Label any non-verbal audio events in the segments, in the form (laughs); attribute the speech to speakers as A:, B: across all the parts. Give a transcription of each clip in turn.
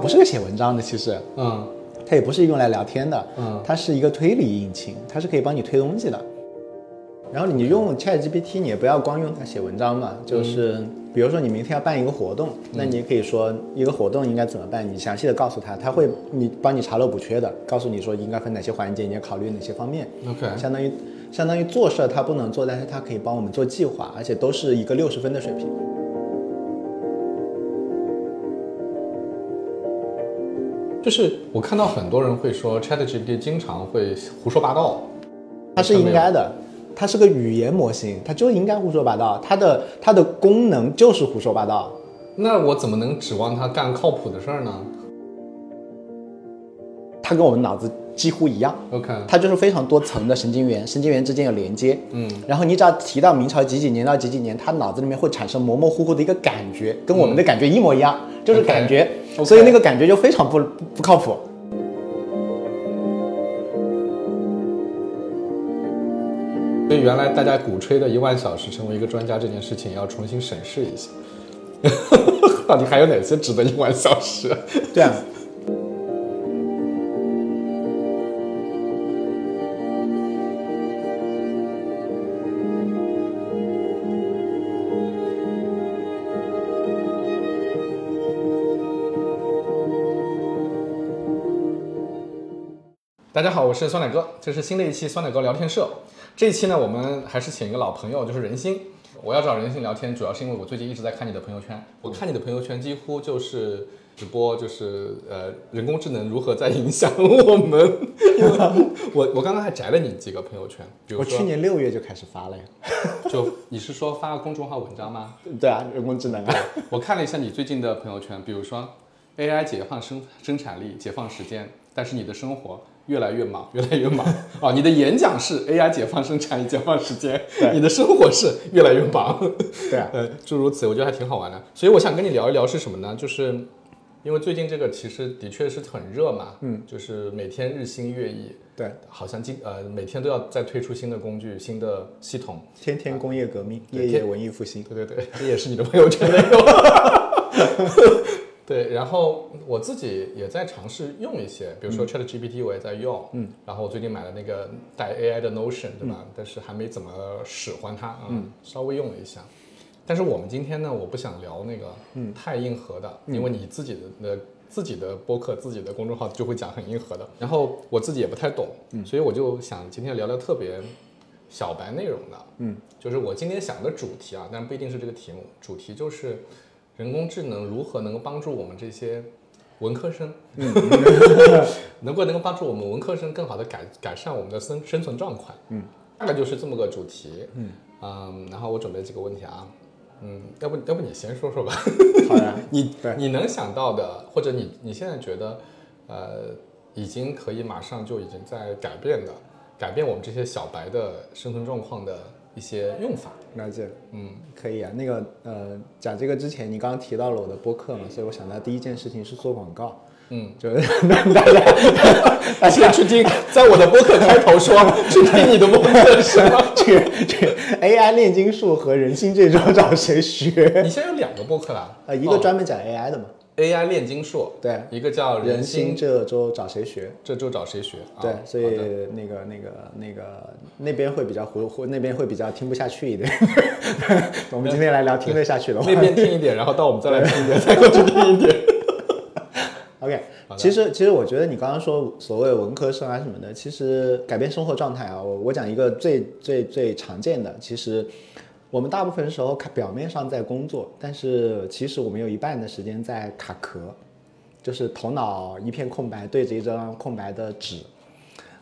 A: 不是个写文章的，其实
B: 嗯
A: 它也不是用来聊天的，
B: 嗯
A: 它是一个推理引擎，它是可以帮你推东西的。然后你用 ChatGPT，你也不要光用它写文章嘛，就是比如说你明天要办一个活动，那你也可以说一个活动应该怎么办，你详细的告诉他，他会你帮你查漏补缺的，告诉你说应该分哪些环节，你要考虑哪些方面。
B: ，OK，
A: 相当于相当于做事儿他不能做，但是他可以帮我们做计划，而且都是一个六十分的水平。
B: 就是我看到很多人会说 ChatGPT 经常会胡说八道，
A: 它是应该的，它是个语言模型，它就应该胡说八道，它的它的功能就是胡说八道。
B: 那我怎么能指望它干靠谱的事儿呢
A: 它跟我们脑子几乎一样
B: ，？OK，
A: 它就是非常多层的神经元，神经元之间有连接。
B: 嗯，
A: 然后你只要提到明朝几几年到几几年，它脑子里面会产生模模糊糊的一个感觉，跟我们的感觉一模一样，就是感觉所以那个感觉就非常不不不靠谱。
B: 所以原来大家鼓吹的一万小时成为一个专家这件事情，要重新审视一下，(laughs) 到底还有哪些值得一万小时？
A: 对啊，
B: 大家好，我是酸奶哥，这是新的一期酸奶哥聊天社。这一期呢，我们还是请一个老朋友，就是任心。我要找任心聊天，主要是因为我最近一直在看你的朋友圈。我看你的朋友圈几乎就是直播，就是呃人工智能如何在影响我们。(laughs) 我我刚刚还摘了你几个朋友圈，比如
A: 我去年六月就开始发了呀。(laughs)
B: 就你是说发公众号文章吗？
A: 对啊，人工智能啊。
B: 我看了一下你最近的朋友圈，比如说 AI 解放生生产力、解放时间，但是你的生活越来越忙，越来越忙啊！(laughs) 你的演讲是 AI 解放生产力、解放时间，你的生活是越来越忙，
A: 对啊，(laughs)
B: 呃，诸如此，我觉得还挺好玩的。所以我想跟你聊一聊是什么呢？就是因为最近这个其实的确是很热嘛，嗯，就是每天日新月异，
A: 对，
B: 好像今呃每天都要再推出新的工具、新的系统，
A: 天天工业革命，
B: 对
A: 夜夜文艺复兴。
B: 对对对，这也是你的朋友圈内容。(laughs) 对，然后我自己也在尝试用一些，比如说 Chat GPT 我也在用，嗯，然后我最近买了那个带 AI 的 Notion，对吧？但是还没怎么使唤它，嗯，稍微用了一下。但是我们今天呢，我不想聊那个太硬核的，因为你自己的的自己的播客、自己的公众号就会讲很硬核的，然后我自己也不太懂，所以我就想今天聊聊特别小白内容的，
A: 嗯，
B: 就是我今天想的主题啊，但不一定是这个题目，主题就是人工智能如何能够帮助我们这些文科生，嗯，(laughs) 能够能够帮助我们文科生更好的改改善我们的生生存状况，嗯，大概就是这么个主题，嗯。然后我准备几个问题啊，嗯，要不要不你先说说吧，
A: 好呀，(laughs)
B: 你你能想到的，或者你你现在觉得，呃，已经可以马上就已经在改变的，改变我们这些小白的生存状况的一些用法。
A: 了解。
B: 嗯，
A: 可以啊，那个呃，讲这个之前，你刚刚提到了我的播客嘛，所以我想到第一件事情是做广告，
B: 嗯，
A: 就是让大家 (laughs)
B: 大家去听，在我的播客开头说去听你的播客是吗？
A: 这个这个 AI 炼金术和人心这招找谁学？
B: 你现在有两个播客啦，
A: 呃，一个
B: 哦
A: 专门讲 AI 的嘛，
B: AI 炼金术，
A: 对，
B: 一个叫
A: 人
B: 心
A: 心这周找谁学？
B: 这周找谁学？啊
A: 对，所以那个那个那个那边会比较糊糊，那边会比较听不下去一点。(laughs) 我们今天来聊听得下去的话
B: 那边听一点，然后到我们再来听一点，(laughs) 再过去听一点。(laughs)
A: OK，其实其实我觉得你刚刚说所谓文科生啊什么的，其实改变生活状态啊，我我讲一个最最最常见的，其实我们大部分时候看表面上在工作，但是其实我们有一半的时间在卡壳，就是头脑一片空白，对着一张空白的纸。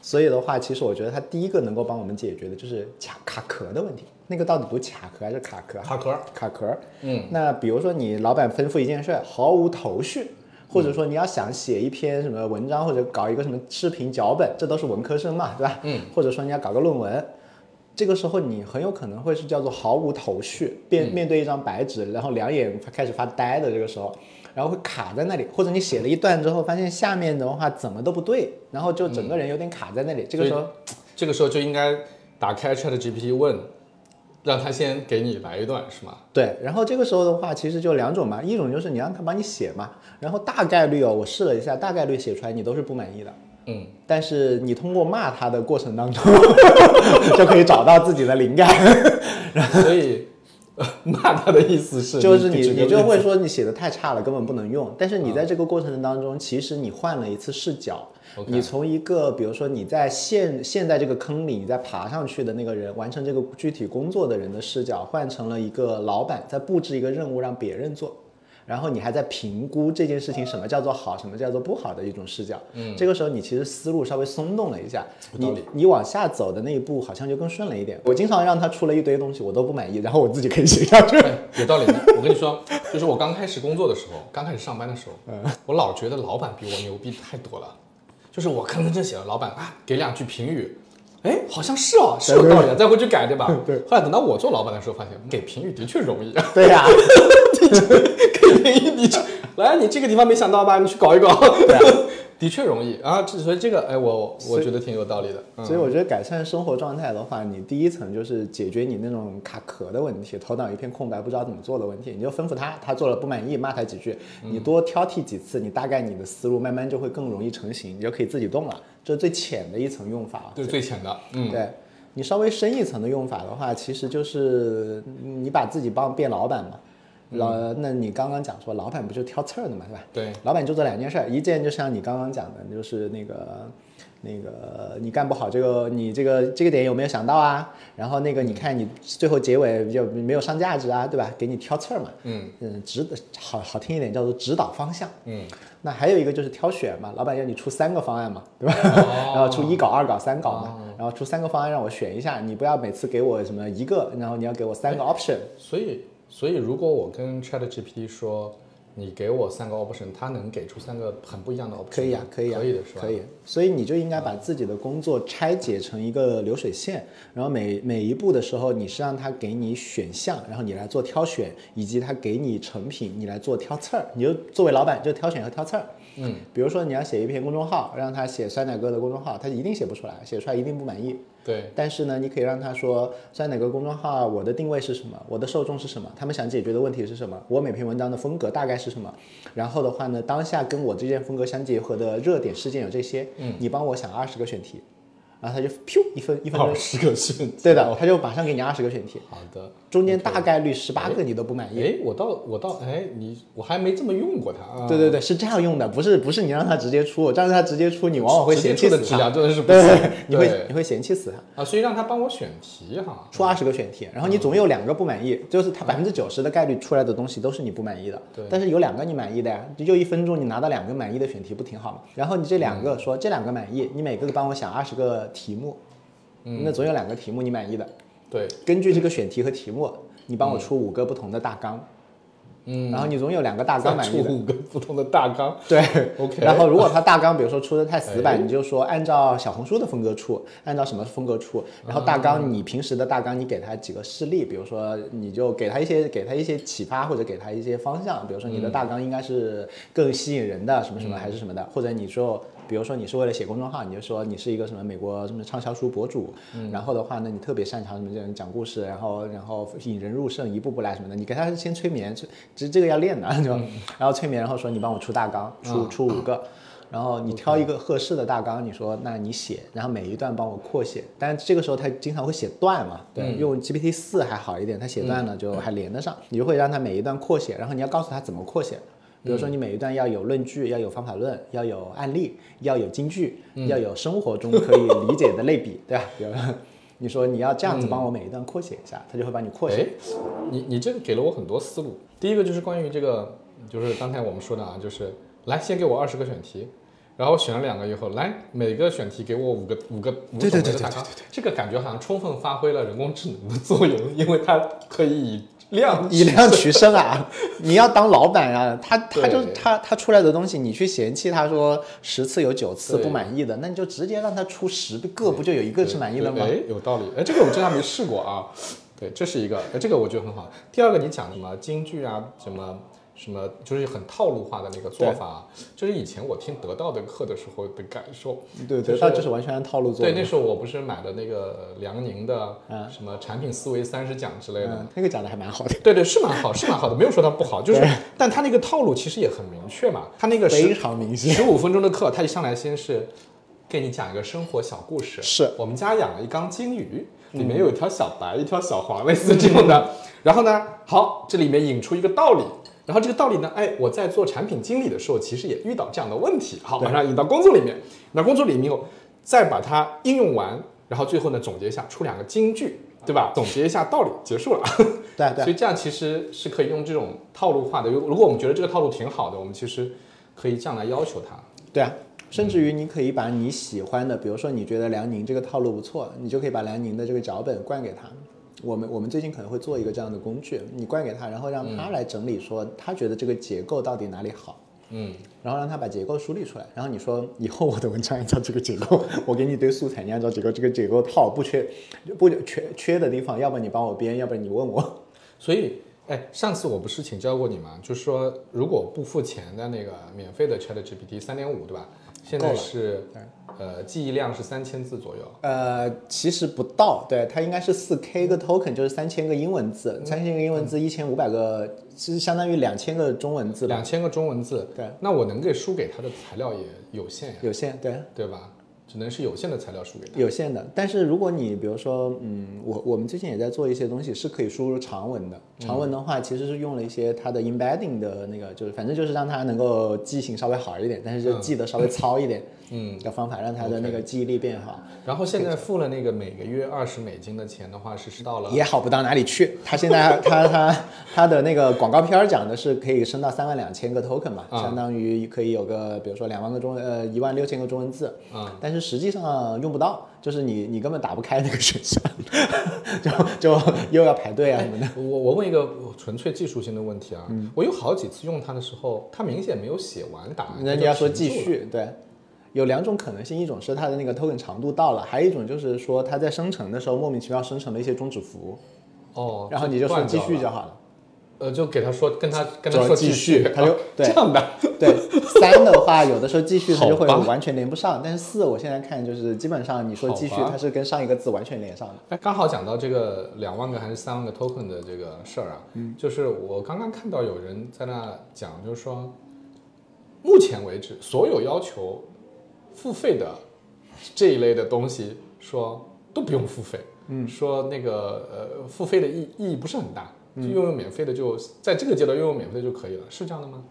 A: 所以的话，其实我觉得它第一个能够帮我们解决的就是卡卡壳的问题。那个到底读卡壳还是卡壳啊？
B: 卡壳，
A: 卡壳。
B: 嗯，
A: 那比如说你老板吩咐一件事儿，毫无头绪，或者说你要想写一篇什么文章，或者搞一个什么视频脚本，这都是文科生嘛，对吧？
B: 嗯。
A: 或者说你要搞个论文，这个时候你很有可能会是叫做毫无头绪，面面对一张白纸，然后两眼开始发呆的这个时候。然后会卡在那里，或者你写了一段之后，发现下面的话怎么都不对，然后就整个人有点卡在那里。这个时候，
B: 这个时候就应该打开 Chat GPT 问让他先给你来一段是吗？
A: 对，然后这个时候的话，其实就两种嘛，一种就是你让他帮你写嘛，然后大概率哦，我试了一下，大概率写出来你都是不满意的。
B: 嗯，
A: 但是你通过骂他的过程当中，(laughs) 就可以找到自己的灵感。(laughs)
B: 所以呃 (laughs) 骂他的意思是，
A: 就是你你就会说你写的太差了，根本不能用。但是你在这个过程当中，其实你换了一次视角。你从一个，比如说你在陷陷在这个坑里，你在爬上去的那个人，完成这个具体工作的人的视角，换成了一个老板在布置一个任务让别人做，然后你还在评估这件事情什么叫做好，什么叫做不好的一种视角。嗯，这个时候你其实思路稍微松动了一下，你你往下走的那一步好像就更顺了一点。我经常让他出了一堆东西，我都不满意，然后我自己可以写下去。(laughs)
B: 哎有道理。我跟你说，就是我刚开始工作的时候，刚开始上班的时候，我老觉得老板比我牛逼太多了。就是我吭吭哧写了，老板啊给两句评语，哎，好像是哦，是有道理啊，再回去改，对吧？(laughs)
A: 对。
B: 后来等到我做老板的时候，发现给评语的确容易，
A: 对呀、(laughs)
B: 给评语的确，来，你这个地方没想到吧？你去搞一搞，(laughs) 的确容易啊。这所以这个，哎，我我觉得挺有道理的。嗯
A: 所以我觉得改善生活状态的话，你第一层就是解决你那种卡壳的问题，头脑一片空白，不知道怎么做的问题，你就吩咐他，他做了不满意，骂他几句，你多挑剔几次，你大概你的思路慢慢就会更容易成型，你就可以自己动了。这是最浅的一层用法。
B: 这是最浅的，嗯，
A: 对你稍微深一层的用法的话，其实就是你把自己帮变老板嘛。老，那你刚刚讲说，老板不就挑刺儿的嘛，对吧？
B: 对，
A: 老板就做两件事儿，一件就像你刚刚讲的，就是那个那个你干不好这个，你这个这个点有没有想到啊？然后那个你看你最后结尾就没有上价值啊，对吧？给你挑刺儿嘛，
B: 嗯
A: 嗯，指好好听一点叫做指导方向。
B: 嗯，
A: 那还有一个就是挑选嘛，老板要你出三个方案嘛，对吧？
B: 哦 (laughs)
A: 然后出一稿、二稿、三稿嘛，然后出三个方案让我选一下，你不要每次给我什么一个，然后你要给我三个 option。
B: 所以，所以如果我跟 Chat GPT 说，你给我三个 option，它能给出三个很不一样的 option，
A: 可以啊，可以啊，
B: 可以的是吧？
A: 可以。所以你就应该把自己的工作拆解成一个流水线，然后每每一步的时候，你是让它给你选项，然后你来做挑选，以及它给你成品，你来做挑刺儿。你就作为老板就挑选和挑刺儿。
B: 嗯，
A: 比如说你要写一篇公众号，让他写酸奶哥的公众号，他一定写不出来，写出来一定不满意。
B: 对，
A: 但是呢，你可以让他说酸奶哥公众号我的定位是什么，我的受众是什么，他们想解决的问题是什么，我每篇文章的风格大概是什么。然后的话呢，当下跟我这件风格相结合的热点事件有这些，嗯，你帮我想二十个选题，然后他就噗一分一分钟，
B: 二十个选
A: 对的，他就马上给你二十个选题，
B: 好的。
A: 中间大概率十八个你都不满意。
B: 哎，我倒我倒哎，你我还没这么用过它啊。
A: 对对对，是这样用的，不是不是你让他直接出，让他直接出，你往往会嫌弃死他
B: 出的质量，真的是不
A: 对
B: 行，
A: 你会你会嫌弃死他。
B: 啊，所以让他帮我选题哈。
A: 出二十个选题，然后你总有两个不满意，就是它百分之九十的概率出来的东西都是你不满意的，
B: 对
A: 但是有两个你满意的呀，就一分钟你拿到两个满意的选题不挺好吗？然后你这两个说这两个满意，你每个帮我想二十个题目，那总有两个题目你满意的，
B: 对，
A: 根据这个选题和题目，你帮我出五个不同的大纲，
B: 嗯，
A: 然后你总有两个大纲满意的，
B: 出五个不同的大纲。(laughs)
A: 对。
B: OK
A: 然后如果他大纲比如说出的太死
B: 哎。
A: 板，你就说按照小红书的风格出，按照什么风格出。然后大纲你平时的大纲你给他几个事例，比如说你就给他一些给他一些启发或者给他一些方向，比如说你的大纲应该是更吸引人的什么什么还是什么的，或者你说。比如说你是为了写公众号，你就说你是一个什么美国什么畅销书博主，然后的话呢，你特别擅长什么这种讲故事，然后然后引人入胜，一步步来什么的，你给他先催眠，催这这个要练的，(laughs) 就然后催眠，然后说你帮我出大纲，出出五个，然后你挑一个合适的大纲，你说那你写，然后每一段帮我扩写，但是这个时候他经常会写段嘛，对，用 GPT 四还好一点，他写段呢就还连得上，你就会让他每一段扩写，然后你要告诉他怎么扩写。比如说，你每一段要有论据，要有方法论，要有案例，要有金句，要有生活中可以理解的类比，对吧？比如你说你要这样子帮我每一段扩写一下，他就会帮你扩写。
B: 哎，你你这个给了我很多思路。第一个就是关于这个，就是刚才我们说的啊，就是来先给我二十个选题，然后选了两个以后，来每个选题给我五个五个五
A: 对对对对
B: 种类的大纲。这个感觉好像充分发挥了人工智能的作用，因为它可以以量
A: 以量取胜啊！你要当老板啊，他他就他他出来的东西，你去嫌弃他说十次有九次不满意的，那你就直接让他出十个，不就有一个是满意的吗？
B: 哎，有道理。哎，这个我真还没试过啊。对，这是一个，哎，这个我觉得很好。第二个，你讲什么京剧啊，什么什么就是很套路化的那个做法，就是以前我听得到的课的时候的感受。
A: 对，
B: 就是
A: 得到就是完全按套路做。
B: 对，那时候我不是买的那个梁宁的什么产品思维三十讲之类的，
A: 嗯，那个讲的还蛮好的，
B: 对对，是蛮好，是蛮好的，没有说它不好，就是，但它那个套路其实也很明确嘛。它那个
A: 非
B: 十
A: 常明显。
B: 十五分钟的课，它一上来先是给你讲一个生活小故事，
A: 是
B: 我们家养了一缸金鱼，里面有一条小白，一条小黄，类似这种的。然后呢，好，这里面引出一个道理。然后这个道理呢，哎，我在做产品经理的时候，其实也遇到这样的问题。好，马上引到工作里面，那工作里面再把它应用完，然后最后呢总结一下，出两个金句，对吧？总结一下道理，结束了。(laughs)
A: 对啊对啊
B: 所以这样其实是可以用这种套路化的。如如果我们觉得这个套路挺好的，我们其实可以这样来要求他。
A: 对啊，甚至于你可以把你喜欢的，比如说你觉得梁宁这个套路不错，你就可以把梁宁的这个脚本灌给他。我们我们最近可能会做一个这样的工具，你灌给他，然后让他来整理，说他觉得这个结构到底哪里好，
B: 嗯，
A: 然后让他把结构梳理出来，然后你说以后我的文章按照这个结构，我给你一堆素材，你按照结构这个结构套，不缺不缺缺的地方，要不然你帮我编，要不然你问我。
B: 所以，哎，上次我不是请教过你吗？就是说，如果不付钱的那个免费的 Chat GPT 三点五，对吧？现在是呃记忆量是三千字左右。
A: 呃，其实不到，对，它应该是四 K 个 token，就是三千个英文字，三千个英文字，一千五百个，其实相当于两千个中文字吧，
B: 两千个中文字，
A: 对，
B: 那我能给输给他的材料也有限呀，
A: 有限，对，
B: 对吧？只能是有限的材料输给他。
A: 有限的。但是如果你比如说，嗯，我我们最近也在做一些东西，是可以输入长文的。长文的话，其实是用了一些它的 embedding 的那个，就是反正就是让它能够记性稍微好一点，但是就记得稍微糙一点，
B: 嗯，
A: 的方法，让他的那个记忆力变好。
B: 然后现在付了那个每个月二十美金的钱的话，是到了。
A: 也好不到哪里去。他现在 (laughs) 他他他的那个广告片儿讲的是可以升到三万两千个 token 嘛，
B: 啊。
A: 相当于可以有个比如说两万个中呃一万六千个中文字，
B: 啊。
A: 但是实际上用不到，就是你你根本打不开那个选项，(laughs) 就就又要排队啊什么的。
B: 我我问一个纯粹技术性的问题啊，
A: 嗯。
B: 我有好几次用它的时候，它明显没有写完答案，
A: 人家说继续，对，有两种可能性，一种是它的那个 token 长度到了，还有一种就是说它在生成的时候莫名其妙生成了一些终止符，
B: 哦，
A: 然后你就说继续就好了。
B: 呃，就给他说，跟他跟他说
A: 继续
B: 续，
A: 他就
B: 这样的，
A: 对，三的话，有的时候继续它 (laughs) 就会完全连不上，但是四我现在看就是基本上你说继续，它是跟上一个字完全连上的。
B: 哎，刚好讲到这个两万个还是三万个 token 的这个事儿啊，
A: 嗯。
B: 就是我刚刚看到有人在那讲，就是说，目前为止所有要求付费的这一类的东西，说都不用付费，嗯，说那个呃付费的意意义不是很大，就用用免费的就在这个阶段用用免费的就可以了，是这样的吗？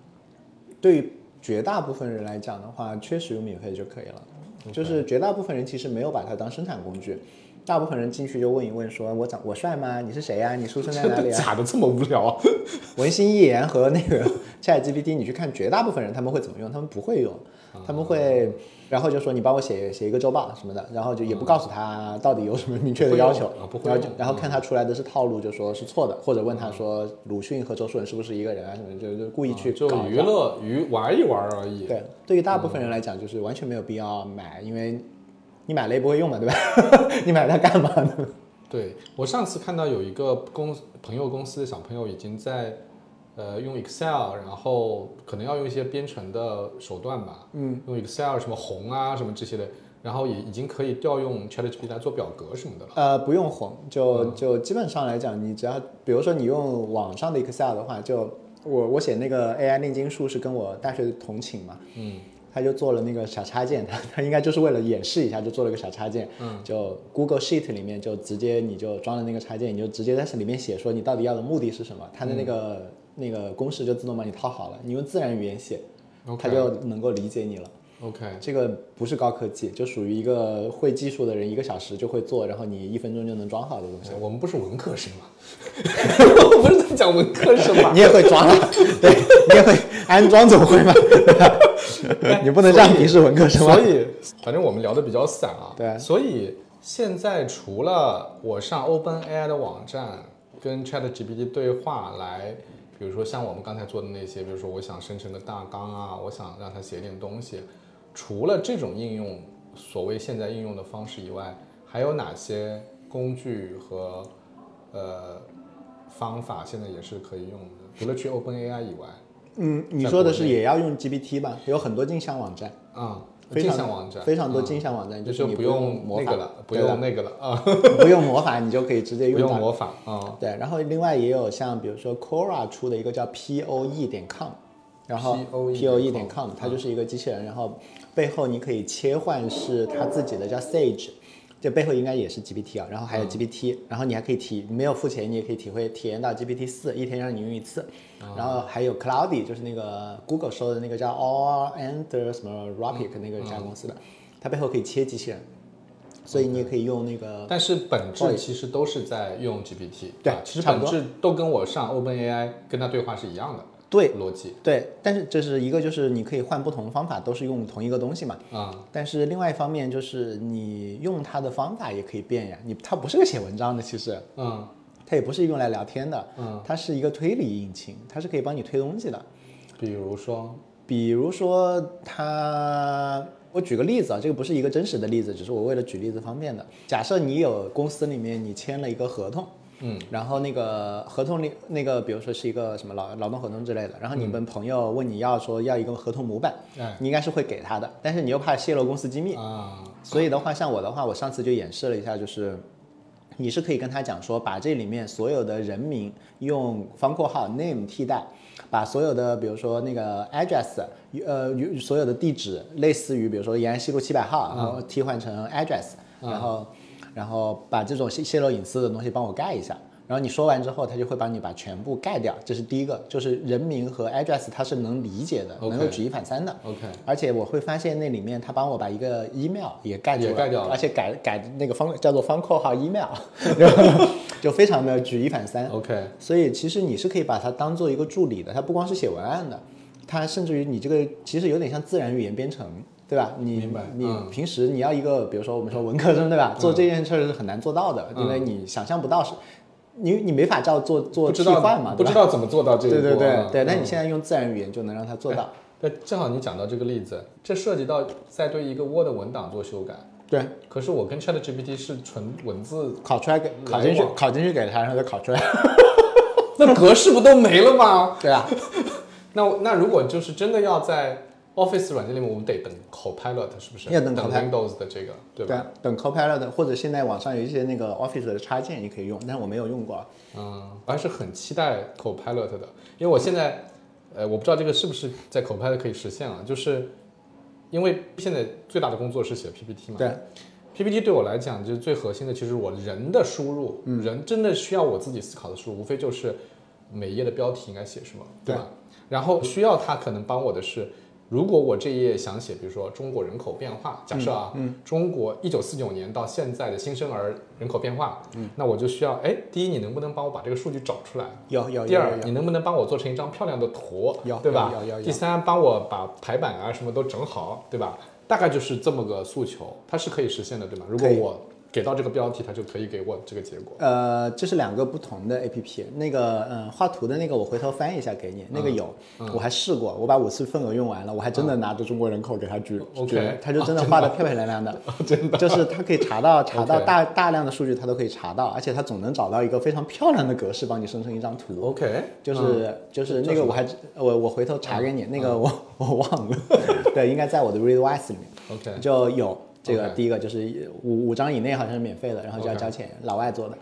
A: 对于绝大部分人来讲的话，确实用免费就可以了。就是绝大部分人其实没有把它当生产工具，大部分人进去就问一问说：“我长我帅吗？你是谁呀、你出生在哪里啊 (laughs)
B: 假的这么无聊啊？？” (laughs)
A: 文心一言和那个 (laughs) Chat GPT，你去看绝大部分人他们会怎么用？他们不会用，他们会，然后就说你帮我写写一个周报什么的，然后就也不告诉他到底有什么明确的要求然后就然后看他出来的是套路，就说是错的，或者问他说鲁迅和周树人是不是一个人啊什么，就就故意去
B: 就娱乐娱玩一玩而已。
A: 对，对于大部分人来讲，就是完全没有必要买，因为你买了也不会用嘛，对吧？(laughs) 你买它干嘛呢？
B: 对我上次看到有一个公朋友公司的小朋友已经在呃用 Excel，然后可能要用一些编程的手段吧，嗯，用 Excel 什么红啊什么这些的，然后也已经可以调用 ChatGPT 来做表格什么的了。
A: 呃，不用红，就就基本上来讲，你只要比如说你用网上的 Excel 的话，就我我写那个 AI 炼金术是跟我大学同寝嘛，
B: 嗯，
A: 他就做了那个小插件，他他应该就是为了演示一下，就做了个小插件，
B: 嗯，
A: 就 Google Sheet 里面就直接你就装了那个插件，你就直接在里面写说你到底要的目的是什么，它的那个、那个公式就自动帮你套好了，你用自然语言写，
B: 他
A: 就能够理解你了。
B: OK，
A: 这个不是高科技，就属于一个会技术的人一个小时就会做，然后你一分钟就能装好的东西。
B: 我们不是文科生吗？(laughs) 我不是在讲文科生吗？
A: 你也会装啊？对，你也会安装，怎么会吧你不能这样鄙视文科生吗？
B: 所以，反正我们聊的比较散啊。
A: 对
B: 所以现在除了我上 OpenAI 的网站跟 ChatGPT 对话来，比如说像我们刚才做的那些，比如说我想生成个大纲啊，我想让它写点东西，除了这种应用，所谓现在应用的方式以外，还有哪些工具和呃方法现在也是可以用的？除了去 OpenAI 以外，
A: 嗯，你说的是也要用 GPT 吧？有很多镜像网站，
B: 啊，
A: 非常
B: 镜像网站
A: 非常多
B: 啊
A: 镜像网站，
B: 就是不
A: 你不
B: 用
A: 魔法
B: 那个了，不用那个了啊，(laughs)
A: 不用魔法，你就可以直接用。
B: 不用魔法啊。
A: 对，然后另外也有像比如说 Quora 出的一个叫 POE 点 com，然后
B: POE 点
A: 点
B: com
A: 它就是一个机器人，然后背后你可以切换是它自己的叫 Sage。这背后应该也是 GPT 啊，然后还有 GPT，、然后你还可以体没有付钱，你也可以体会体验到 GPT 四，一天让你用一次，然后还有 Cloudy，就是那个 Google 收的那个叫 All and 什么 Ropic 那个家公司的，它背后可以切机器人，所以你也可以用那个
B: 但是本质其实都是在用 GPT，
A: 对
B: 其实本质都跟我上 OpenAI 跟它对话是一样的
A: 对
B: 逻辑
A: 对，但是这是一个就是你可以换不同的方法，都是用同一个东西嘛。
B: 啊。
A: 但是另外一方面就是你用它的方法也可以变呀，你它不是个写文章的，其实
B: 嗯
A: 它也不是用来聊天的，
B: 嗯，
A: 它是一个推理引擎，它是可以帮你推东西的。
B: 比如说
A: 比如说它，我举个例子啊，这个不是一个真实的例子，只是我为了举例子方便的。假设你有公司里面你签了一个合同，
B: 嗯，
A: 然后那个合同里那个，比如说是一个什么劳劳动合同之类的，然后你们朋友问你要说要一个合同模板，
B: 嗯。
A: 你应该是会给他的，但是你又怕泄露公司机密，
B: 啊。
A: 所以的话，像我的话，我上次就演示了一下，就是你是可以跟他讲说，把这里面所有的人名用方括号 name 替代，把所有的比如说那个 address，呃，所有的地址类似于比如说延安西路七百号，然后替换成 address，然后然后把这种泄泄露隐私的东西帮我盖一下。然后你说完之后，他就会帮你把全部盖掉，这是第一个，就是人名和 address 它是能理解的能够举一反三的。
B: ，OK，
A: 而且我会发现那里面他帮我把一个 email 也盖住了，
B: 也盖掉了
A: 而且改改那个方叫做方括号 email，然 (laughs) 后就非常的举一反三。
B: OK，
A: 所以其实你是可以把它当做一个助理的，它不光是写文案的，它甚至于你这个其实有点像自然语言编程。对吧？你你
B: 嗯
A: 平时你要一个，比如说我们说文科生，对吧？做这件事儿是很难做到的，因为你想象不到是，你你没法照做做替
B: 不知道
A: 换嘛，
B: 不？知道怎么做到这一步
A: 对对对
B: 啊
A: 对，那
B: 嗯
A: 你现在用自然语言就能让它做到。
B: 对，正好你讲到这个例子，这涉及到在对一个 Word 文档做修改。
A: 对，
B: 可是我跟 ChatGPT 是纯文字，
A: 考出来给考进去考进去给他，然后再考出来。(laughs)
B: 那格式不都没了吗？
A: 对啊，(laughs)
B: 那那如果就是真的要在 Office 软件里面，我们得等 Copilot 是不是？
A: 要等
B: Windows 的这个，对吧？
A: 对啊，等 Copilot 或者现在网上有一些那个 Office 的插件也可以用，但是我没有用过。
B: 嗯，我还是很期待 Copilot 的，因为我现在，呃，我不知道这个是不是在 Copilot 可以实现啊，就是因为现在最大的工作是写 PPT 嘛，
A: 对
B: ，PPT 对我来讲，就是最核心的，其实我人的输入，
A: 嗯
B: 人真的需要我自己思考的输入，无非就是每页的标题应该写什么，对吧？然后需要他可能帮我的是，如果我这一页想写，比如说中国人口变化，假设啊，
A: 嗯
B: 中国一九四九年到现在的新生儿人口变化，嗯，那我就需要，哎，第一，你能不能帮我把这个数据找出来？
A: 有有
B: 第二，你能不能帮我做成一张漂亮的图，
A: 有
B: 对吧？
A: 有有
B: 第三，帮我把排版啊什么都整好，对吧？大概就是这么个诉求，它是可以实现的，对吗？如果我给到这个标题，它就可以给我这个结果。
A: 呃，这是两个不同的 A P P。那个，嗯，画图的那个我回头翻一下给你，那个有，我还试过，我把五次份额用完了，我还真的拿着中国人口给他举
B: ，OK。
A: 举他就真的画的漂漂亮亮的，(laughs) 真的，就是他可以查到查到大大量的数据，他都可以查到，而且他总能找到一个非常漂亮的格式帮你生成一张图。
B: OK，
A: 就是、就是那个我还我我回头查给你，那个我我忘了，(laughs) 对，应该在我的 Readwise 里面。
B: OK，
A: 就有这个第一个就是五五张以内好像是免费的，然后就要交钱老外做的，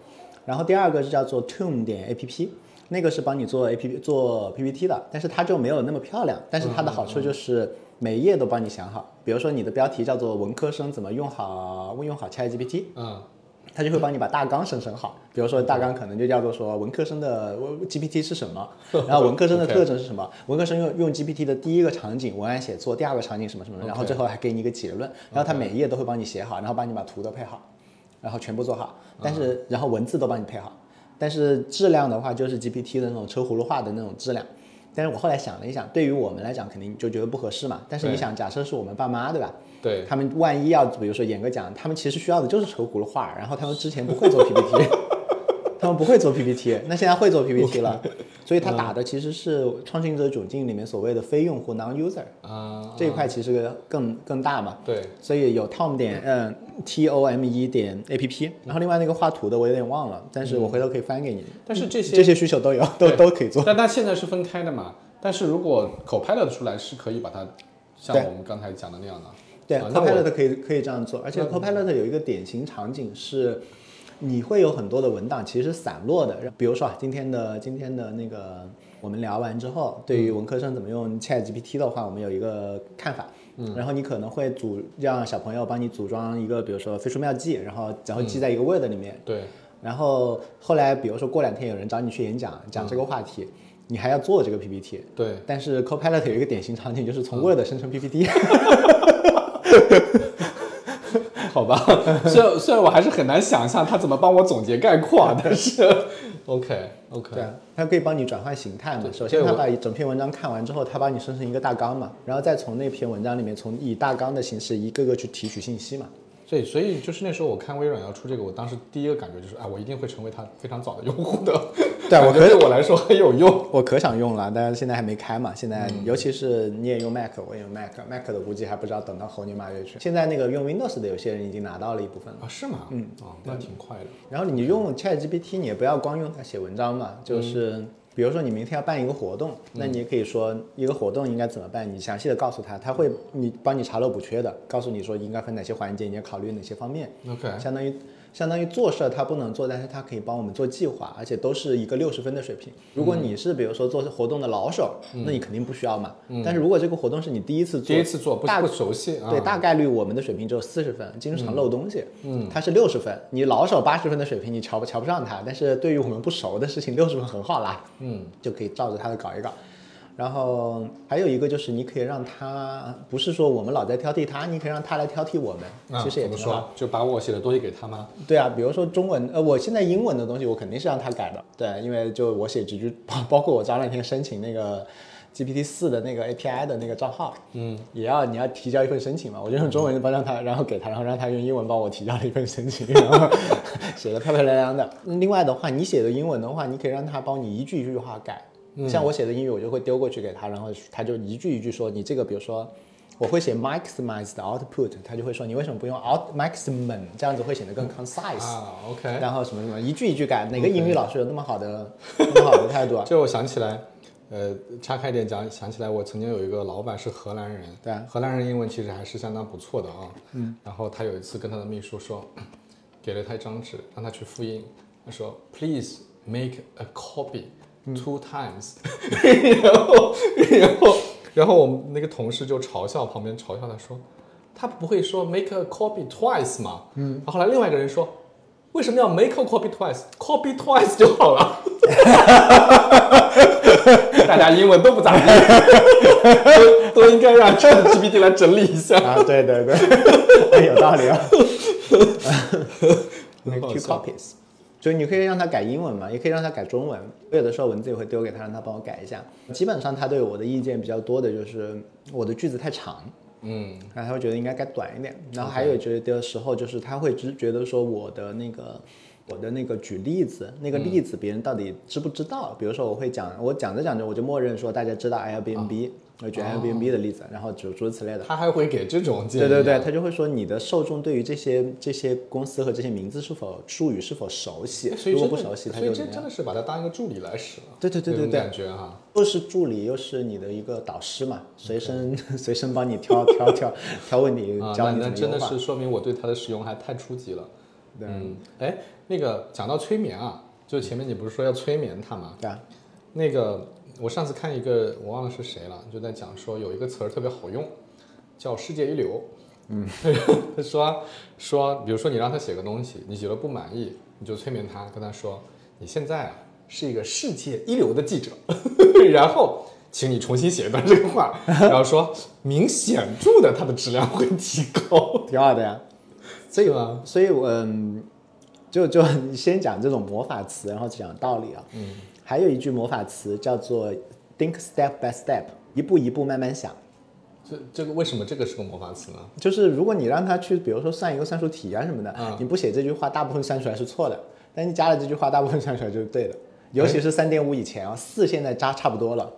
A: 然后第二个是叫做 Tune 点 APP。那个是帮你做 A P P 做 P P T 的，但是它就没有那么漂亮。但是它的好处就是每一页都帮你想好，比如说你的标题叫做文科生怎么用好用好 Chat G P T，
B: 嗯
A: 它就会帮你把大纲生成好。比如说大纲可能就叫做说文科生的 GPT 是什么，(laughs) 然后文科生的特征是什么，文科生用用 GPT 的第一个场景文案写作，第二个场景什么什么然后最后还给你一个结论，然后他每一页都会帮你写好，然后帮你把图都配好，然后全部做好，但是然后文字都帮你配好，但是质量的话就是 GPT 的那种车轱辘话的那种质量。但是我后来想了一想，对于我们来讲肯定就觉得不合适嘛。但是你想，假设是我们爸妈，对吧？
B: 对，
A: 他们万一要比如说演个讲，他们其实需要的就是车轱辘话，然后他们之前不会做 PPT，(laughs) 他们不会做 PPT，那现在会做 PPT 了，(laughs) 所以他打的其实是创新者窘境里面所谓的非用户 non user
B: 啊，
A: 这一块，其实更更大嘛。
B: 对，
A: 所以有 Tom 点嗯 T O M E 点 A P P，然后另外那个画图的我有点忘了，但是我回头可以翻给你。
B: 但是这些
A: 这些需求都有，(laughs) 都都可以做。
B: 但它现在是分开的嘛？但是如果 Copilot 出来是可以把它像我们刚才讲的那样的。
A: 对
B: 啊
A: ，Copilot 可以可以这样做，而且 Copilot 有一个典型场景是，你会有很多的文档其实是散落的，比如说啊，今天的今天的那个我们聊完之后，对于文科生怎么用 Chat GPT 的话，我们有一个看法。嗯，然后你可能会组让小朋友帮你组装一个，比如说飞书妙记，然后然后记在一个 Word 里面，
B: 对，
A: 然后后来比如说过两天有人找你去演讲，讲这个话题，你还要做这个 PPT，
B: 对，
A: 但是 Copilot 有一个典型场景，就是从 Word 生成 PPT。(laughs) (laughs)
B: 好吧，虽然虽然我还是很难想象他怎么帮我总结概括，啊但是 (laughs) OK OK，
A: 对啊，它可以帮你转换形态嘛。首先，它
B: 对我
A: 把整篇文章看完之后，他帮你生成一个大纲嘛，然后再从那篇文章里面，从以大纲的形式一个个去提取信息嘛。
B: 对，所以就是那时候我看微软要出这个，我当时第一个感觉就是，哎，我一定会成为它非常早的用户的。
A: 对我 (laughs)
B: 感觉对我来说很有用。(laughs)
A: 我可想用了，但是现在还没开嘛。现在
B: 嗯
A: 尤其是你也用 Mac，我也用 Mac，Mac 的估计还不知道等到猴年马月去。现在那个用 Windows 的有些人已经拿到了一部分了。
B: 啊，是吗？嗯，哦，那挺快的。
A: 然后你用 ChatGPT，你也不要光用它写文章嘛，就是比如说你明天要办一个活动，那你也可以说一个活动应该怎么办，你详细的告诉他，他会你帮你查漏补缺的，告诉你说应该分哪些环节，你要考虑哪些方面
B: ，OK，
A: 相当于相当于做事儿他不能做，但是他可以帮我们做计划，而且都是一个六十分的水平。如果你是比如说做活动的老手，那你肯定不需要嘛。但是如果这个活动是你第一次做，
B: 第一次做不
A: 大
B: 不熟悉啊。
A: 对，大概率我们的水平只有四十分，经常漏东西。嗯，他是六十分，你老手八十分的水平，你瞧不瞧不上他，但是对于我们不熟的事情，六十分很好啦。
B: 嗯，
A: 就可以照着他的搞一搞。然后还有一个就是，你可以让他不是说我们老在挑剔他，你可以让他来挑剔我们，
B: 啊
A: 其实也
B: 怎么
A: 挺好。
B: 说？就把我写的东西给他吗？
A: 对啊，比如说中文，呃，我现在英文的东西我肯定是让他改的，对，因为就我写几句，包包括我前两天申请那个 GPT 四的那个 API 的那个账号，嗯，也要你要提交一份申请嘛，我就用中文帮让他，然后给他，然后让他用英文帮我提交了一份申请，然后写的漂漂亮亮的。另外的话，你写的英文的话，你可以让他帮你一句一句话改，像我写的英语，我就会丢过去给他，然后他就一句一句说你这个，比如说。我会写 maximize 的 output，他就会说你为什么不用 out maximum，这样子会显得更 concise。
B: 啊，OK。
A: 然后什么什么一句一句改，哪个英语老师有那么好的那么好的态度啊？(laughs)
B: 就我想起来，呃，岔开一点讲，想起来我曾经有一个老板是荷兰人，
A: 对啊
B: 荷兰人英文其实还是相当不错的啊。嗯。然后他有一次跟他的秘书说，给了他一张纸，让他去复印。他说，Please make a copy two times、(laughs) 然后，然后，然后我们那个同事就嘲笑旁边嘲笑他说，他不会说 make a copy twice 吗？嗯。后来另外一个人说。为什么要 make a copy twice？copy twice 就好了。(laughs) 大家英文都不咋地，(laughs) 都都应该让 Chat GPT 来整理一下。
A: 啊，对对对，有道理啊。
B: Make
A: Two copies，所以你可以让他改英文嘛，也可以让他改中文。我有的时候文字也会丢给他，让他帮我改一下。基本上他对我的意见比较多的就是我的句子太长，
B: 嗯，
A: 然后他会觉得应该改短一点。然后还有觉得时候就是他会只觉得说我的那个。我的那个举例子，那个例子别人到底知不知道？比如说我会讲，我讲着讲着我就默认说大家知道 Airbnb，、我举 Airbnb 的例子，然后诸诸如此类的。
B: 他还会给这种建议。
A: 对对对，他就会说你的受众对于这些这些公司和这些名字是否术语是否熟悉如果不熟悉，他
B: 所以？这真的是把它当一个助理来使了。
A: 对对对对对
B: 感觉哈。
A: 又是助理，又是你的一个导师嘛，随身 (laughs) 随身帮你挑挑挑挑问题，
B: 啊，
A: 教你
B: 那那真的。是说明我对它的使用还太初级了。
A: 对
B: 嗯，哎，那个讲到催眠啊，就前面你不是说要催眠他吗？
A: 对啊，
B: 那个我上次看一个，我忘了是谁了，就在讲说有一个词儿特别好用，叫世界一流。嗯，(laughs) 他说说，比如说你让他写个东西，你觉得不满意，你就催眠他，跟他说你现在啊是一个世界一流的记者，(laughs) 然后请你重新写一段这个话，(laughs) 然后说明显著的它的质量会提高，
A: 挺好的呀。所以？所以我嗯，就就你先讲这种魔法词，然后讲道理啊。嗯。还有一句魔法词叫做 “think step by step”，一步一步慢慢想。
B: 这这个为什么这个是个魔法词呢？
A: 就是如果你让他去，比如说算一个算术题啊什么的，
B: 嗯
A: 你不写这句话，大部分算出来是错的；但你加了这句话，大部分算出来就是对的。尤其是三点五以前啊，四现在加差不多了。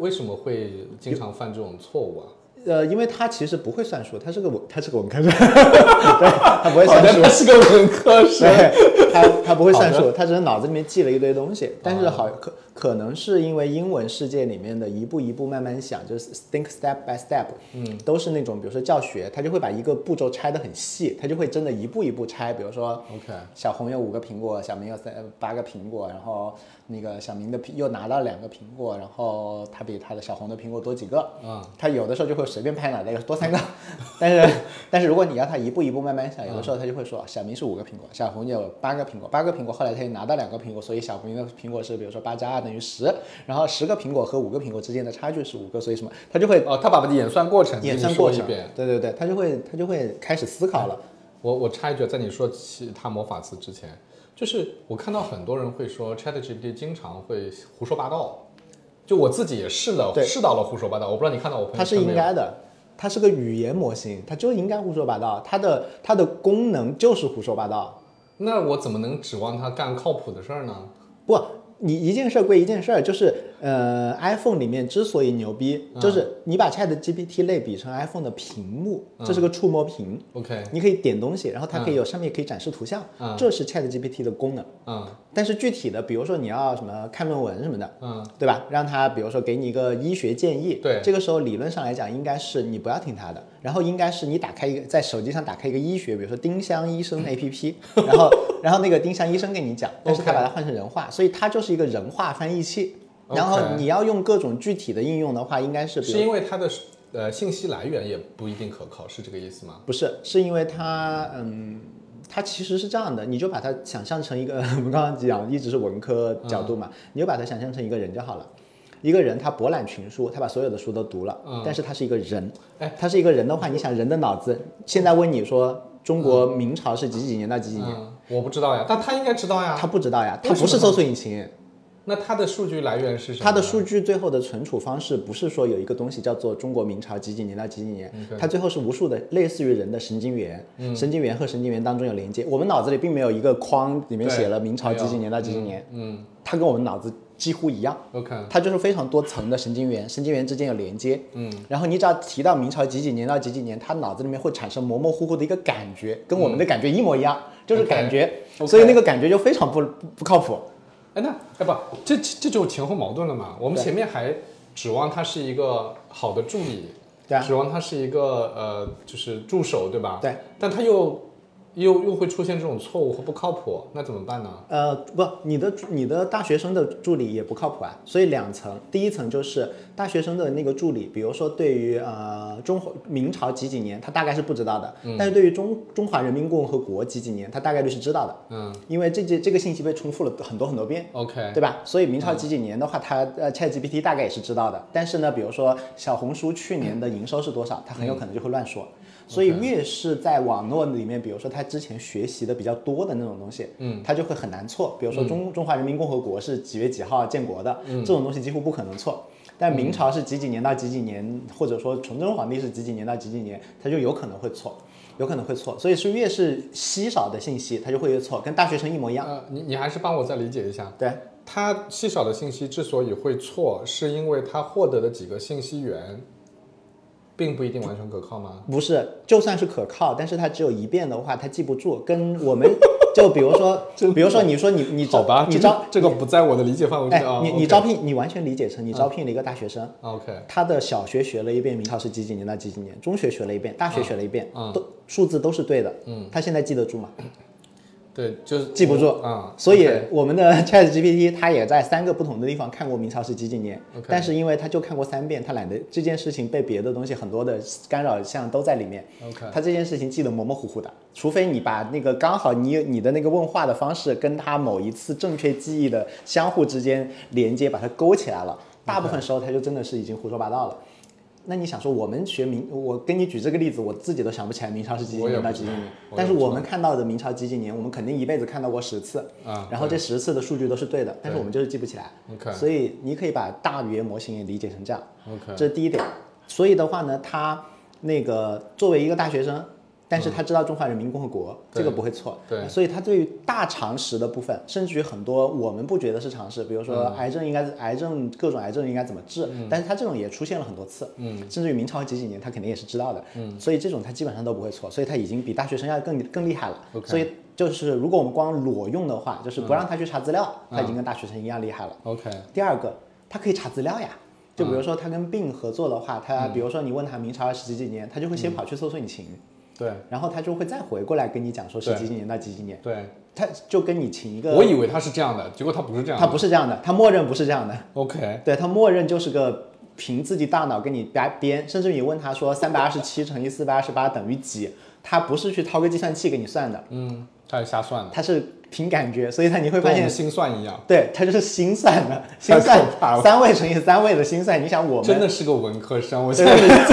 B: 为什么会经常犯这种错误啊？
A: 呃，因为他其实不会算数，他是个文，他是个文科生，对，他不会算数，，
B: 他是个文科生。
A: 对，他他不会算数，他只是脑子里面记了一堆东西。但是好可可能是因为英文世界里面的一步一步慢慢想，就是 think step by step，嗯，都是那种比如说教学，他就会把一个步骤拆得很细，他就会真的一步一步拆。比如说
B: OK，
A: 小红有五个苹果，小明有三八个苹果，然后那个小明的苹又拿到两个苹果，然后他比他的小红的苹果多几个，
B: 嗯，
A: 他有的时候就会随便拍脑袋多三个，(laughs) 但是但是如果你要他一步一步慢慢想，有的时候他就会说小明是五个苹果，小红有八个苹果，八个苹果，后来他又拿到两个苹果，所以小明的苹果是比如说八加二等于十，然后十个苹果和五个苹果之间的差距是五个，所以什么，他就会
B: 哦，他把演算过程
A: 演算过
B: 一遍。，
A: 对对对，他就会他就会开始思考了。
B: 我我插一句，在你说其他魔法词之前，就是我看到很多人会说 ChatGPT 经常会胡说八道，就我自己也试了试到了胡说八道。我不知道你看到我朋友
A: 它是？应该的，它是个语言模型，它就应该胡说八道，它的它的功能就是胡说八道。
B: 那我怎么能指望它干靠谱的事儿呢？
A: 不，你一件事归一件事，就是呃，iPhone 里面之所以牛逼，
B: 嗯
A: 就是你把 Chat GPT 类比成 iPhone 的屏幕，这是个触摸屏
B: ，OK，
A: 你可以点东西，然后它可以有上面可以展示图像，
B: 嗯
A: 这是 Chat GPT 的功能。
B: 嗯
A: 但是具体的，比如说你要什么看论文什么的，
B: 嗯
A: 对吧？让它比如说给你一个医学建议，
B: 对
A: 这个时候理论上来讲，应该是你不要听它的，然后应该是你打开一个在手机上打开一个医学，比如说丁香医生 APP，然后然后那个丁香医生跟你讲，但是他把它换成人话，所以它就是一个人话翻译器。然后你要用各种具体的应用的话，应该是
B: 是因为它的呃信息来源也不一定可靠，是这个意思吗？
A: 不是，是因为它，嗯，它其实是这样的，你就把它想象成一个，(laughs) 我们刚刚讲一直是文科角度嘛，你就把它想象成一个人就好了。一个人他博览群书，他把所有的书都读了，
B: 嗯
A: 但是他是一个人，
B: 哎，
A: 他是一个人的话，你想人的脑子，现在问你说中国明朝是几几年到几几年，
B: 嗯，我不知道呀，但他应该知道呀。
A: 他不知道呀，他不是搜索引擎，
B: 那它的数据来源是什么？
A: 它的数据最后的存储方式不是说有一个东西叫做中国明朝几几年到几几年它最后是无数的类似于人的神经元，神经元和神经元当中有连接。我们脑子里并没有一个框里面写了明朝几几年到几几年，
B: 嗯
A: 它跟我们脑子几乎一样
B: ，，OK，
A: 它就是非常多层的神经元，神经元之间有连接。嗯，然后你只要提到明朝几几年到几几年，它脑子里面会产生模模糊糊的一个感觉，跟我们的感觉一模一样，就是感觉所以那个感觉就非常不不不靠谱。
B: 哎，那哎不，这这就前后矛盾了嘛。我们前面还指望他是一个好的助理，
A: 对啊
B: 指望他是一个呃，就是助手，对吧？
A: 对。
B: 但他又又又会出现这种错误和不靠谱，那怎么办呢？
A: 呃，不，你的你的大学生的助理也不靠谱啊，所以两层，第一层就是大学生的那个助理，比如说对于呃中华明朝几几年，他大概是不知道的，但是对于中中华人民共和国几几年，他大概率是知道的，
B: 嗯
A: 因为这这这个信息被重复了很多很多遍。
B: ，OK，
A: 对吧？所以明朝几几年的话，他呃 ChatGPT 大概也是知道的。但是呢，比如说小红书去年的营收是多少，他很有可能就会乱说。所以越是在网络里面，比如说他之前学习的比较多的那种东西，嗯，他就会很难错。比如说中、中华人民共和国是几月几号建国的，嗯这种东西几乎不可能错。但明朝是几几年到几几年，或者说崇祯皇帝是几几年到几几年，他就有可能会错，有可能会错。所以是越是稀少的信息，它就会越错，跟大学生一模一样。
B: 呃，你你还是帮我再理解一下，
A: 对，
B: 他稀少的信息之所以会错，是因为他获得的几个信息源，并不一定完全可靠吗？
A: 不是，就算是可靠，但是它只有一遍的话，它记不住。跟我们 (laughs) 就比如说，比如说你说你你
B: 好吧，
A: 你招
B: 这个不在我的理解范围内啊。，
A: 你你招聘你完全理解成你招聘了一个大学生
B: ，OK，
A: 他的小学学了一遍明朝是几几年到几几年，中学学了一遍，大学学了一遍，
B: 嗯
A: 都数字都是对的。嗯，他现在记得住吗？
B: 对，就是
A: 记不住
B: 啊。
A: 所以我们的 (laughs) Chat GPT 它也在三个不同的地方看过明朝是几几年但是因为他就看过三遍，他懒得这件事情被别的东西很多的干扰项都在里面。
B: OK，
A: 他这件事情记得模模糊糊的，除非你把那个刚好你你的那个问话的方式跟他某一次正确记忆的相互之间连接，把它勾起来了。大部分时候他就真的是已经胡说八道了。那你想说，我们学明，我跟你举这个例子，我自己都想不起来明朝是几几年到几几年，但是我们看到的明朝几几年，我们肯定一辈子看到过十次，
B: 啊
A: 然后这十次的数据都是对的，但是我们就是记不起来。
B: OK
A: 所以你可以把大语言模型也理解成这样。
B: OK，
A: 这是第一点。所以的话呢，他那个作为一个大学生，但是他知道中华人民共和国，这个不会错。
B: 对。
A: 所以他对于大常识的部分，甚至于很多我们不觉得是常识，比如说癌症应该癌症各种癌症应该怎么治，但是他这种也出现了很多次，嗯，甚至于明朝几几年他肯定也是知道的，嗯，所以这种他基本上都不会错，所以他已经比大学生要更更厉害了。
B: OK
A: 所以就是如果我们光裸用的话，就是不让他去查资料，他已经跟大学生一样厉害了。
B: OK，
A: 第二个，他可以查资料呀。就比如说他跟病合作的话，他比如说你问他明朝二十几几年，他就会先跑去搜索引擎，
B: 对。
A: 然后他就会再回过来跟你讲说是几几年到几几年，
B: 对，
A: 他就跟你请一个，
B: 我以为他是这样的，结果他不是这样
A: 他。不是这样的，他默认不是这样的
B: ，OK，
A: 对他默认就是个凭自己大脑跟你编编，甚至你问他说三百二十七乘以四百二十八等于几，他不是去掏个计算器给你算的，
B: 嗯，他是瞎算的，
A: 他是凭感觉，所以他你会发现。
B: 心算一样，
A: 对，他就是心算的，心算三位乘以三位的心算。你想我们
B: 真的是个文科生，我
A: 对
B: 现在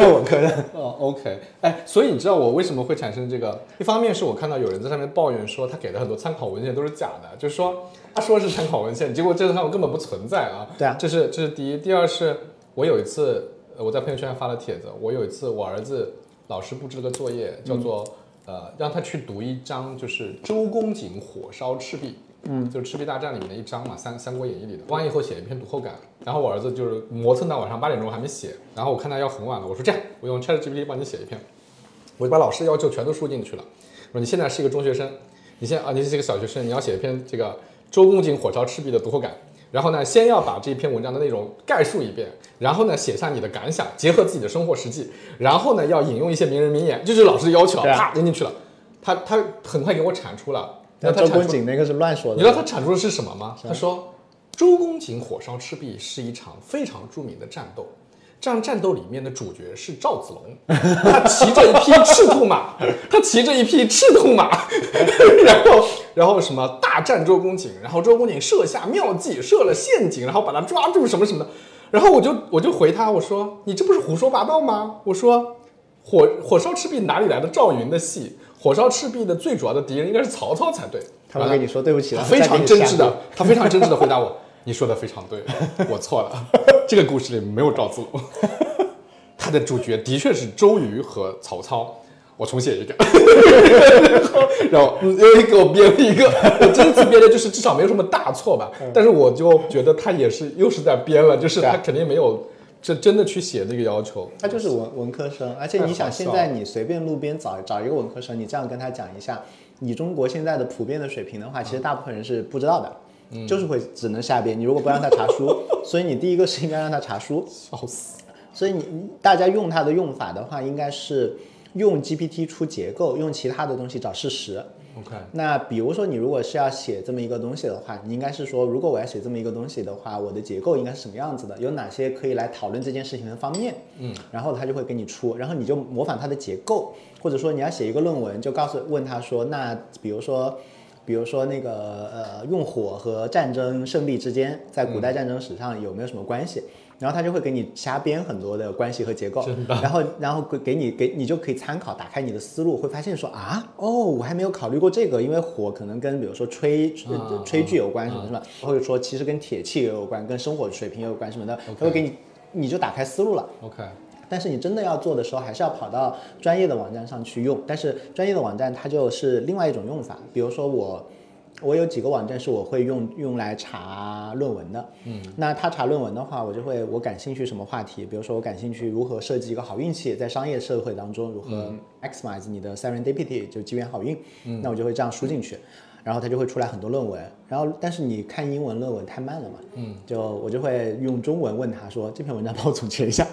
A: 是文科的，
B: 哦，OK，哎，所以你知道我为什么会产生这个？一方面是我看到有人在上面抱怨说他给的很多参考文献都是假的，就是说他说是参考文献，结果这个上面根本不存在啊。
A: 对啊
B: 这是这是第一。第二是我有一次呃我在朋友圈发了帖子，我有一次我儿子老师布置了个作业，叫做、呃让他去读一章就是周公瑾火烧赤壁。嗯，就是赤壁大战里面的一章嘛，《三三国演义》里的。完以后写一篇读后感，然后我儿子就是磨蹭到晚上八点钟还没写，然后我看他要很晚了，我说这样，我用 ChatGPT 帮你写一篇，我就把老师要求全都输进去了。我说你现在是一个中学生，你现在啊你是一个小学生，你要写一篇这个周公瑾火烧赤壁的读后感，然后呢，先要把这篇文章的内容概述一遍，然后呢写下你的感想，结合自己的生活实际，然后呢要引用一些名人名言，这就是老师的要求啪扔进去了。他他很快给我产出了，
A: 那周公瑾那个是乱说的
B: 你知道，他产出的是什么吗？他说，周公瑾火烧赤壁是一场非常著名的战斗。这场战斗里面的主角是赵子龙，(laughs) 他骑着一匹赤兔马，他骑着一匹赤兔马，(laughs) 然后然后什么大战周公瑾，然后周公瑾设下妙计，设了陷阱，然后把他抓住什么什么的，然后我就我就回他我说你这不是胡说八道吗？我说火火烧赤壁哪里来的赵云的戏？火烧赤壁的最主要的敌人应该是曹操才对。
A: 他会跟你说对不起了，
B: 他非常真挚的，他非常真挚的回答我：“ (laughs) 你说的非常对，(laughs) 我错了。(laughs) 这个故事里没有赵子龙，他的主角的确是周瑜和曹操。我重写一个，然后又给我编了一个，我这次编的就是至少没有什么大错吧，但是我就觉得他也是又是在编了，就是他肯定没有这真的去写这个要求。
A: 他就是文文科生，而且你想，现在你随便路边找找一个文科生，你这样跟他讲一下，你中国现在的普遍的水平的话，其实大部分人是不知道的，
B: 嗯
A: 就是会只能瞎编。你如果不让他查书，(laughs) 所以你第一个是应该让他查书，(laughs)
B: 笑死！
A: 所以你大家用它的用法的话，应该是用 GPT 出结构，用其他的东西找事实。
B: OK，
A: 那比如说，你如果是要写这么一个东西的话，你应该是说，如果我要写这么一个东西的话，我的结构应该是什么样子的？有哪些可以来讨论这件事情的方面？嗯，然后他就会给你出，然后你就模仿它的结构，或者说你要写一个论文，就告诉问他说，那比如说。比如说那个呃，用火和战争胜利之间，在古代战争史上有没有什么关系？然后他就会给你瞎编很多的关系和结构，然后然后给给你给你就可以参考，打开你的思路，会发现说啊，哦，我还没有考虑过这个，因为火可能跟比如说吹吹
B: 啊
A: 炊具有关什么什么，或者说其实跟铁器也有关，跟生活水平也有关什么的，他会给你你就打开思路了。
B: OK，
A: 但是你真的要做的时候，还是要跑到专业的网站上去用。但是专业的网站它就是另外一种用法，比如说我。我有几个网站是我会用用来查论文的，嗯，那他查论文的话，我就会我感兴趣什么话题，比如说我感兴趣如何设计一个好运气，在商业社会当中如何 maximize 你的 serendipity 就机缘好运，嗯，那我就会这样输进去，然后它就会出来很多论文，然后但是你看英文论文太慢了嘛，嗯，就我就会用中文问他说这篇文章帮我总结一下，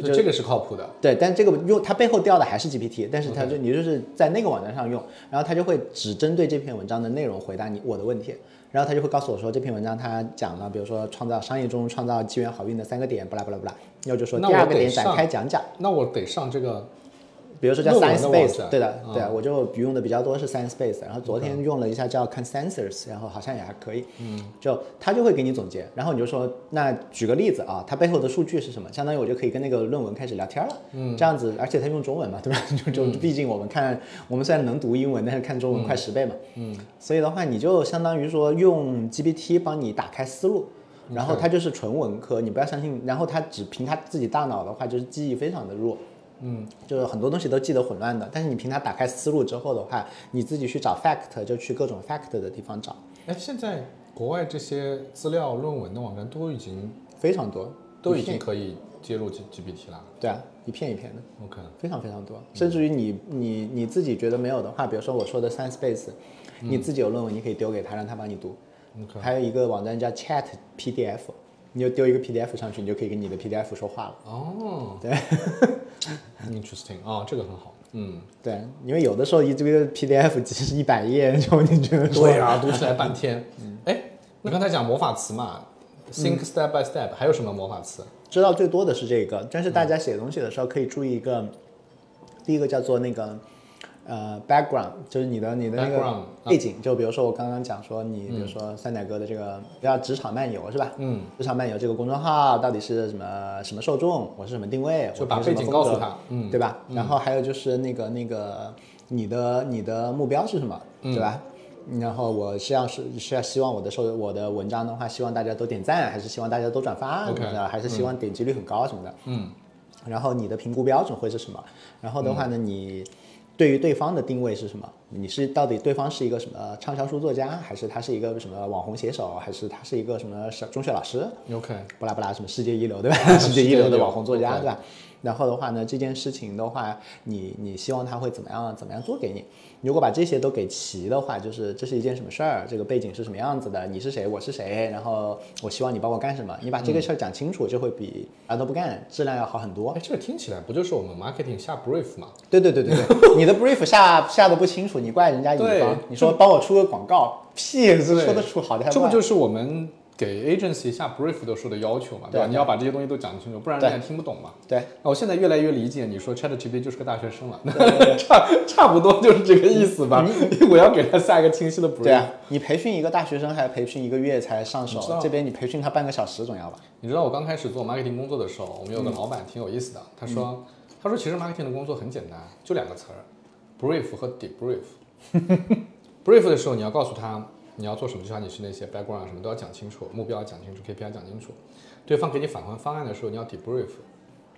B: 所以这个是靠谱的。
A: 对，但这个用它背后调的还是 GPT，但是它就你就是在那个网站上用，然后它就会只针对这篇文章的内容回答你我的问题，然后它就会告诉我说这篇文章它讲了，比如说创造商业中创造机缘好运的三个点，巴拉巴拉巴拉，要就说第二个点展开讲讲，
B: 那我得上这个
A: 比如说叫 Science
B: 的网
A: Base，对的，
B: 啊。
A: 对啊，我就用的比较多是 Science Base，然后昨天用了一下叫 Consensus，然后好像也还可以，嗯，就他就会给你总结，然后你就说，那举个例子啊，它背后的数据是什么？相当于我就可以跟那个论文开始聊天了，嗯，这样子，而且它用中文嘛，(laughs) 对吧？就就毕竟我们看，我们虽然能读英文，但是看中文快十倍嘛，嗯，所以的话，你就相当于说用 GPT 帮你打开思路。然后它就是纯文科，你不要相信。然后它只凭它自己大脑的话，就是记忆非常的弱，嗯，就是很多东西都记得混乱的。但是你凭它打开思路之后的话，你自己去找 fact 就去各种 fact 的地方找，
B: 哎，现在国外这些资料论文的网站都已经
A: 非常多，
B: 都已经可以接入 G GPT 了。
A: 对啊，一片一片的。
B: OK，
A: 非常非常多，甚至于你你你自己觉得没有的话，比如说我说的 Science Base，你自己有论文，你可以丢给他，让他帮你读。
B: OK
A: 还有一个网站叫 Chat PDF，你就丢一个 PDF 上去，你就可以跟你的 PDF 说话了。
B: 哦，
A: 对，(laughs)
B: interesting，哦，这个很好。嗯，
A: 对，因为有的时候一这个 PDF 其实一百页，就你觉得说
B: 对啊，读起来半天。哎，你刚才讲魔法词嘛，think step by step，还有什么魔法词？
A: 知道最多的是这个，但是大家写东西的时候可以注意一个，第一个叫做那个呃 background，就是你的你的那个
B: 啊
A: 背景，就比如说我刚刚讲说你，比如说三奶哥的这个叫职场漫游是吧？
B: 嗯，
A: 职场漫游这个公众号到底是什么什么受众，我是什么定位，
B: 就把背景告诉他嗯
A: 对吧？然后还有就是那个那个你的你的目标是什么，
B: 嗯
A: 对吧？然后我是要是是要希望我的受我的文章的话，希望大家都点赞，还是希望大家都转发
B: OK，
A: 什么的，还是希望点击率很高什么的。
B: 嗯，
A: 然后你的评估标准会是什么？然后的话呢，你对于对方的定位是什么？你是到底对方是一个什么畅销书作家，还是他是一个什么网红写手，还是他是一个什么小中学老师
B: ？OK，
A: 不拉不拉，什么世界一流对吧？(laughs) 世
B: 界一流
A: 的网红作家 (laughs) 对吧？然后的话呢，这件事情的话，你你希望他会怎么样怎么样做给你？如果把这些都给齐的话，就是这是一件什么事儿，这个背景是什么样子的，你是谁，我是谁，然后我希望你帮我干什么？你把这个事儿讲清楚，就会比啥都不干质量要好很多
B: 哎，。这个听起来不就是我们 marketing 下 brief 吗？
A: 对对对对对，你的 brief 下下的不清楚，你怪人家乙
B: 对
A: 方，你说帮我出个广告，屁，这说得出好的还
B: 这不就是我们给 agency 下 brief 的时候的要求嘛，对吧？
A: 对
B: 你要把这些东西都讲清楚，不然人家听不懂嘛。
A: 对。
B: 那我现在越来越理解你说 Chat GPT 就是个大学生了，(laughs) 差差不多就是这个意思吧。我要给他下一个清晰的 brief。
A: 对啊，你培训一个大学生还要培训一个月才上手这边你培训他半个小时总要吧？
B: 你知道我刚开始做 marketing 工作的时候，我们有个老板挺有意思的，他说，
A: 嗯
B: 他说其实 marketing 的工作很简单，就两个词儿，brief 和 debrief。(laughs) brief 的时候你要告诉他你要做什么就像，你是那些 background 什么都要讲清楚，目标要讲清楚，KPI 讲清楚。对方给你返还方案的时候，你要 debrief，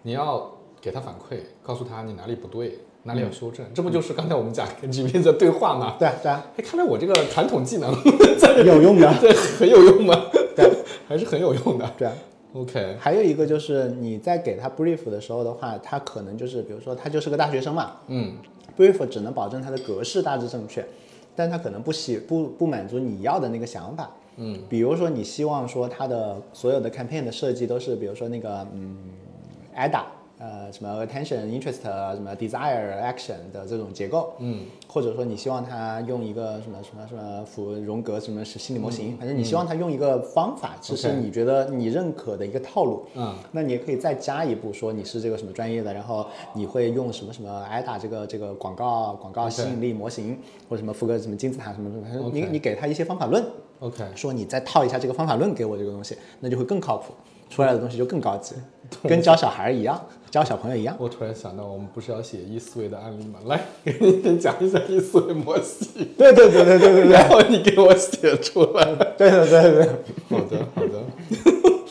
B: 你要给他反馈，告诉他你哪里不对，哪里要修正。这不就是刚才我们讲跟 GPT 的对话吗？
A: 对啊对啊，
B: 哎，看来我这个传统技能 (laughs)
A: 有用的。(laughs)
B: 对很有用吗？
A: 对 (laughs)
B: 还是很有用的。
A: 对啊
B: ，OK，
A: 还有一个就是你在给他 brief 的时候的话，他可能就是比如说他就是个大学生嘛
B: 嗯
A: ，，brief 只能保证他的格式大致正确，但他可能不喜不不满足你要的那个想法。嗯，比如说你希望说他的所有的 campaign 的设计都是，比如说那个嗯，ADA。呃，什么 attention、interest、什么 desire、action 的这种结构，嗯，或者说你希望他用一个什么什么什么符荣格什么是心理模型，反正你希望他用一个方法，这是你觉得你认可的一个套路，
B: 嗯，
A: 那你也可以再加一步说你是这个什么专业的，然后你会用什么什么 IDA 这个这个广告广告吸引力模型或者什么福格什么金字塔什么什么，反正你你给他一些方法论
B: ，OK，
A: 说你再套一下这个方法论给我这个东西，那就会更靠谱，出来的东西就更高级，(laughs) 跟教小孩一样，教小朋友一样。
B: 我突然想到，我们不是要写易思维的案例吗？来，给你先讲一下易思维模型，(laughs)
A: 对对对对对对对 (laughs)
B: 然后你给我写出来。
A: 对对对对
B: 好的，好的。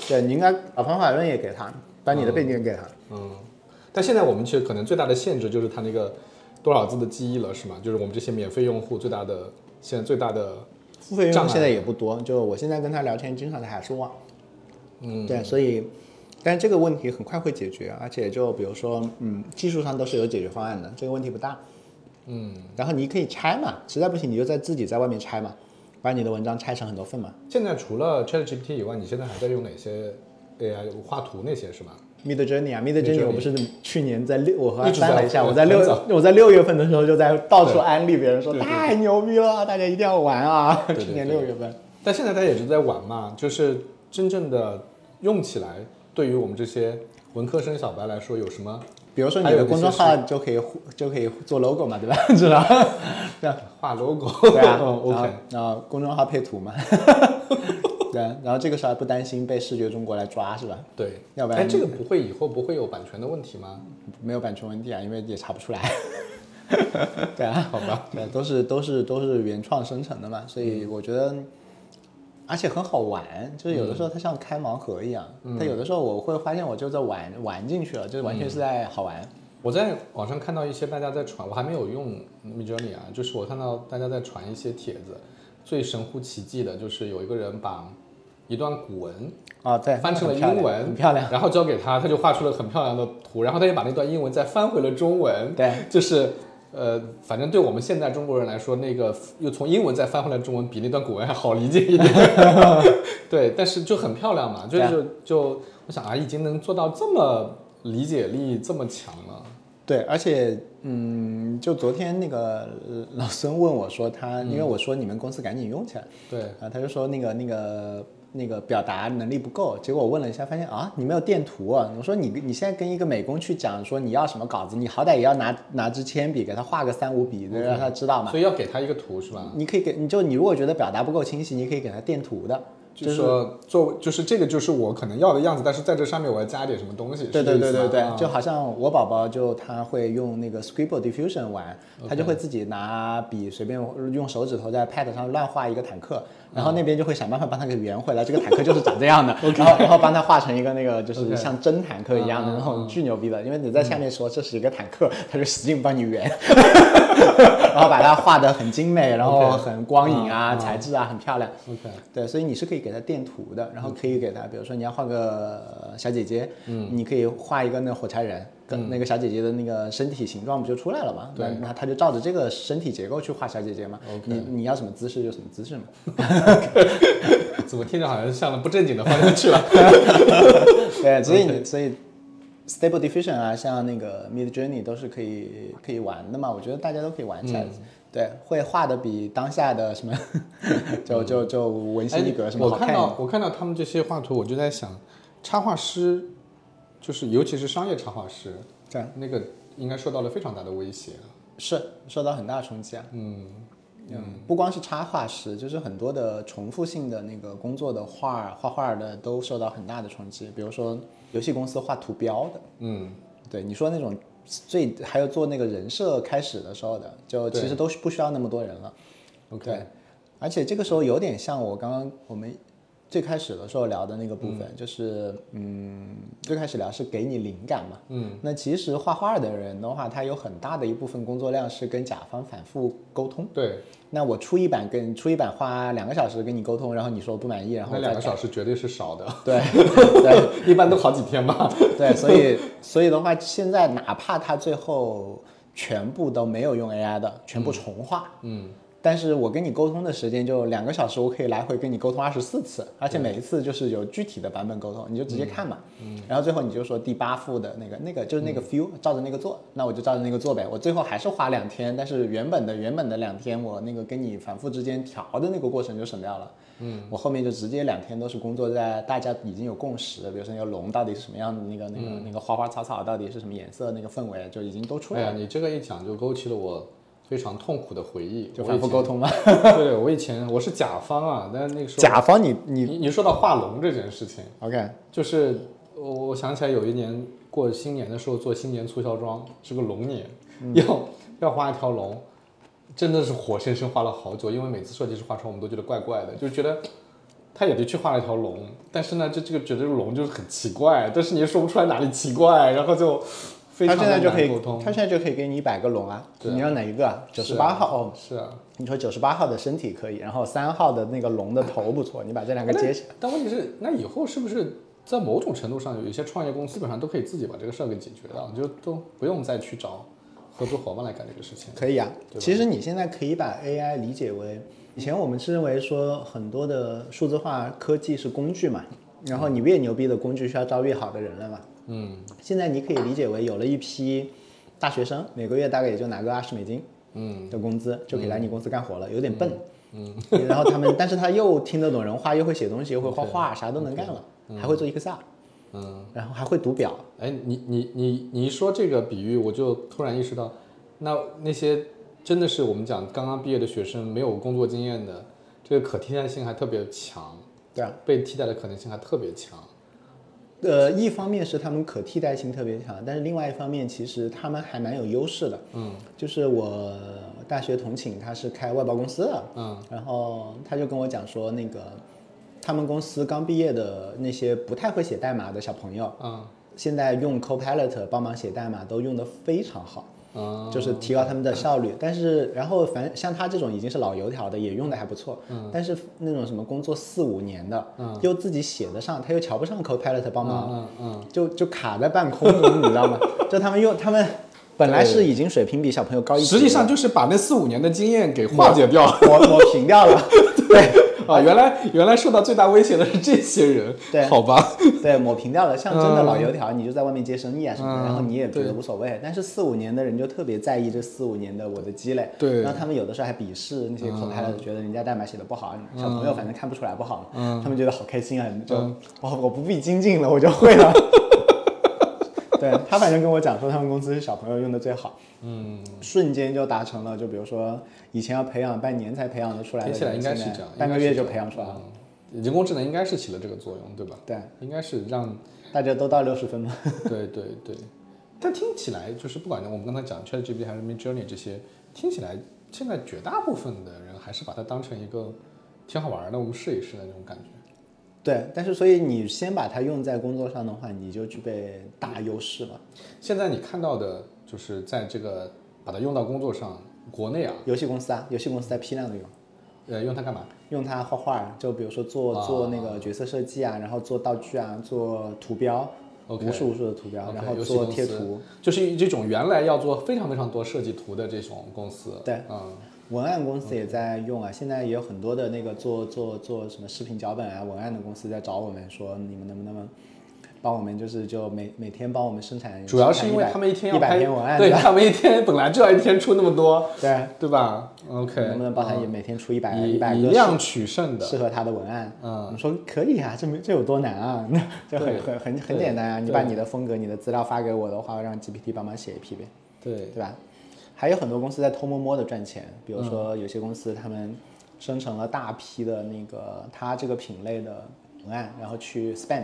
A: 对，你应该把方法论也给他，把你的背景给他。
B: 嗯，但现在我们其实可能最大的限制就是他那个多少字的记忆了，是吗？就是我们这些免费用户最大的现在最大的
A: 付费用户现在也不多，就我现在跟他聊天，经常他还是忘。嗯，对，所以，但是这个问题很快会解决，而且就比如说，嗯，技术上都是有解决方案的，这个问题不大。嗯，然后你可以拆嘛，实在不行你就在自己在外面拆嘛，把你的文章拆成很多份嘛。
B: 现在除了 ChatGPT 以外，你现在还在用哪些 AI 画图那些是吗
A: ？Mid Journey 啊，Mid
B: Midjourney
A: 我不是去年在六，我和他翻了一下，我在六我在六月份的时候就在到处安利别人说太牛逼了，大家一定要玩啊！去年六月份。
B: 但现在大家也是在玩嘛，就是真正的用起来，对于我们这些文科生小白来说有什么
A: 比如说你的公众号就可以就可以做 logo 嘛，对吧？(laughs) 知道这样
B: 画 logo？
A: 对啊
B: 嗯，OK。
A: 然后公众号配图嘛，(laughs) 对啊，然后这个时候还不担心被视觉中国来抓是吧？
B: 对，
A: 要不然
B: 哎，这个不会以后不会有版权的问题吗？
A: 没有版权问题啊，因为也查不出来。(laughs) 对啊，
B: 好吧，
A: 对，都是都是都是原创生成的嘛，所以我觉得，而且很好玩，就是有的时候它像开盲盒一样，它有的时候我会发现我就在玩玩进去了，就是完全是在好玩。
B: 我在网上看到一些大家在传，我还没有用 Midjourney 啊，就是我看到大家在传一些帖子，最神乎其技的就是有一个人把一段古文
A: 啊，对，
B: 翻成了英文，
A: 很漂亮。
B: 然后交给他，他就画出了很漂亮的图，然后他又把那段英文再翻回了中文，
A: 对，
B: 就是呃，反正对我们现在中国人来说，那个又从英文再翻回来中文，比那段古文还好理解一点。(laughs) 对，但是就很漂亮嘛，就
A: 对。啊
B: 就就我想啊，已经能做到这么理解力这么强了，
A: 对，而且嗯，就昨天那个呃老孙问我说他，因为我说你们公司赶紧用起来，
B: 对，
A: 啊，他就说那个那个那个表达能力不够，结果我问了一下，发现啊，你没有电图啊。我说你你现在跟一个美工去讲说你要什么稿子，你好歹也要拿拿支铅笔给他画个三五笔，对让他知道嘛。
B: 所以要给他一个图是吧？
A: 你可以给你就你如果觉得表达不够清晰，你可以给他电图的。
B: 就是说做就是这个就是我可能要的样子，但是在这上面我要加点什么东西。
A: 对对对对对，
B: 啊
A: 就好像我宝宝就他会用那个 Scribble Diffusion 玩，他就会自己拿笔随便用手指头在 Pad 上乱画一个坦克，然后那边就会想办法帮他给圆回来，这个坦克就是长这样的，(laughs) 然后然后帮他画成一个那个就是像真坦克一样的
B: 嗯
A: 那种巨牛逼的，因为你在下面说这是一个坦克，他就使劲帮你圆，(laughs) (laughs) 然后把它画得很精美，然后很光影啊、材质啊很漂亮。
B: OK，
A: 对，所以你是可以给它垫图的，然后可以给它，比如说你要画个呃小姐姐，嗯，你可以画一个那个火柴人，跟那个小姐姐的那个身体形状不就出来了嘛？
B: 对
A: 那那他就照着这个身体结构去画小姐姐嘛。
B: OK
A: 你你要什么姿势就什么姿势嘛。(laughs)
B: 怎么听着好像向了不正经的方向去了？(laughs)
A: 对，所以你所以 Stable Diffusion 啊，像那个 Mid Journey 都是可以可以玩的嘛。我觉得大家都可以玩起来。对，会画的比当下的什么 (laughs) 就就就文心一格什么
B: 哎我看。到我看到他们这些画图，我就在想，插画师就是尤其是商业插画师，
A: 对，
B: 那个应该受到了非常大的威胁。
A: 是受到很大冲击啊。
B: 嗯，
A: 嗯，不光是插画师，就是很多的重复性的那个工作的画儿画画的都受到很大的冲击。比如说游戏公司画图标的，
B: 嗯，
A: 对你说那种最还有做那个人设开始的时候的，就其实都是不需要那么多人了。
B: OK，
A: 而且这个时候有点像我刚刚我们最开始的时候聊的那个部分，就是嗯，最开始聊是给你灵感嘛。
B: 嗯，
A: 那其实画画的人的话，他有很大的一部分工作量是跟甲方反复沟通。
B: 对，
A: 那我出一版跟出一版花两个小时跟你沟通，然后你说不满意，然后
B: 那两个小时绝对是少的，(laughs)
A: 对对 (laughs)
B: 一般都好几天吧。
A: 对，所以所以的话，现在哪怕他最后全部都没有用 AI 的，全部重画，
B: 嗯，
A: 但是我跟你沟通的时间就两个小时，我可以来回跟你沟通二十四次，而且每一次就是有具体的版本沟通，你就直接看嘛，嗯，然后最后你就说第八副的那个那个就是那个 feel，、照着那个做，那我就照着那个做呗，我最后还是花两天，但是原本的原本的两天我那个跟你反复之间调的那个过程就省掉了。嗯，我后面就直接两天都是工作在大家已经有共识，比如说那个龙到底是什么样的，那个那个、那个花花草草到底是什么颜色，那个氛围就已经都出来了，
B: 哎呀，你这个一讲就勾起了我非常痛苦的回忆。
A: 就反复沟通嘛。
B: 对 (laughs) 对，(laughs) 我以前我是甲方啊，但是那个时候
A: 甲方你你
B: 你你说到画龙这件事情
A: ，OK
B: 就是我我想起来有一年过新年的时候做新年促销装，是个龙年，要要画一条龙，真的是活生生画了好久，因为每次设计师画出来我们都觉得怪怪的，就觉得他也的确画了一条龙，但是呢，这这个觉得这个龙就是很奇怪，但是你又说不出来哪里奇怪，然后就非
A: 他现在就可以
B: 沟通，。
A: 他现在就可以给你一百个龙啊，你要哪一个啊？九十八号哦，
B: 是啊，
A: 你说九十八号的身体可以，然后三号的那个龙的头不错，你把这两个接起来。
B: 但问题是，那以后是不是在某种程度上，有一些创业公司基本上都可以自己把这个事儿给解决了，就都不用再去找合作伙伴来干这个事情。
A: 可以啊，其实你现在可以把 AI 理解为，以前我们是认为说很多的数字化科技是工具嘛，然后你越牛逼的工具需要招越好的人了嘛。
B: 嗯
A: 现在你可以理解为有了一批大学生，每个月大概也就拿个二十美金
B: 嗯
A: 的工资，就可以来你公司干活了，有点笨。嗯，然后他们，但是他又听得懂人话，又会写东西，又会画画，啥都能干了，还会做 Excel，
B: 嗯，
A: 然后还会读表。
B: 哎，你你你你一说这个比喻，我就突然意识到，那那些真的是我们讲刚刚毕业的学生，没有工作经验的，这个可替代性还特别强，
A: 对啊，
B: 被替代的可能性还特别强。
A: 呃，一方面是他们可替代性特别强，但是另外一方面，其实他们还蛮有优势的。
B: 嗯
A: 就是我大学同寝，他是开外包公司的，
B: 嗯
A: 然后他就跟我讲说，那个他们公司刚毕业的那些不太会写代码的小朋友，
B: 嗯
A: 现在用 Copilot 帮忙写代码都用的非常好。
B: 嗯，
A: 就是提高他们的效率。但是，然后反像他这种已经是老油条的，也用的还不错。嗯。但是那种什么工作四五年的，嗯，又自己写得上，他又瞧不上 Copilot 帮忙，
B: 嗯嗯，
A: 就就卡在半空中，你知道吗？(laughs) 就他们用他们本来是已经水平比小朋友高一，
B: 实际上就是把那四五年的经验给化解掉，
A: 抹抹平掉了。(laughs) 对。
B: 啊，原来原来受到最大威胁的是这些人，(laughs)
A: 对，
B: 好吧，
A: 对，抹平掉了。像真的老油条，你就在外面接生意啊什么的，然后你也觉得无所谓。但是四五年的人就特别在意这四五年的我的积累，
B: 对。
A: 然后他们有的时候还鄙视那些口嗨的，觉得人家代码写的不好，小朋友反正看不出来不好，嗯，他们觉得好开心啊，就哦我不必精进了，我就会了。对他反正跟我讲说，他们公司是小朋友用的最好，
B: 嗯，
A: 瞬间就达成了。就比如说以前要培养半年才培养的出来的，
B: 听起来应该是这样，
A: 半个月就培养出来了。
B: 人工智能应该是起了这个作用，对吧？
A: 对，
B: 应该是让
A: 大家都到六十分嘛。(laughs)
B: 对对对，但听起来就是不管我们刚才讲 ChatGPT 还是 Midjourney 这些，听起来现在绝大部分的人还是把它当成一个挺好玩的，我们试一试的那种感觉。
A: 对，但是所以你先把它用在工作上的话，你就具备大优势了。
B: 现在你看到的就是在这个把它用到工作上，国内啊，
A: 游戏公司啊，游戏公司在批量的用。
B: 呃，用它干嘛？
A: 用它画画，就比如说做做那个角色设计啊，然后做道具啊，做图标，无数无数的图标，然后做贴图，
B: 就是这种原来要做非常非常多设计图的这种公司。
A: 对，
B: 嗯。
A: 文案公司也在用啊，现在也有很多的那个做做做什么视频脚本啊、文案的公司在找我们说，你们能不能帮我们，就是就每每天帮我们生产。
B: 主要是因为他们一天
A: 一百篇文案，
B: 对他们一天本来就要一天出那么多，
A: 对
B: 对吧？OK，
A: 能不能帮他也每天出一百一百个
B: 以量取胜的
A: 适合他的文案？
B: 嗯，
A: 我们说可以啊，这没这有多难啊？(laughs) 就很很很很简单啊，你把你的风格、你的资料发给我的话，让 GPT 帮忙写一批呗，
B: 对
A: 对吧？还有很多公司在偷摸摸的赚钱，比如说有些公司他们生成了大批的那个它这个品类的文案，然后去 spam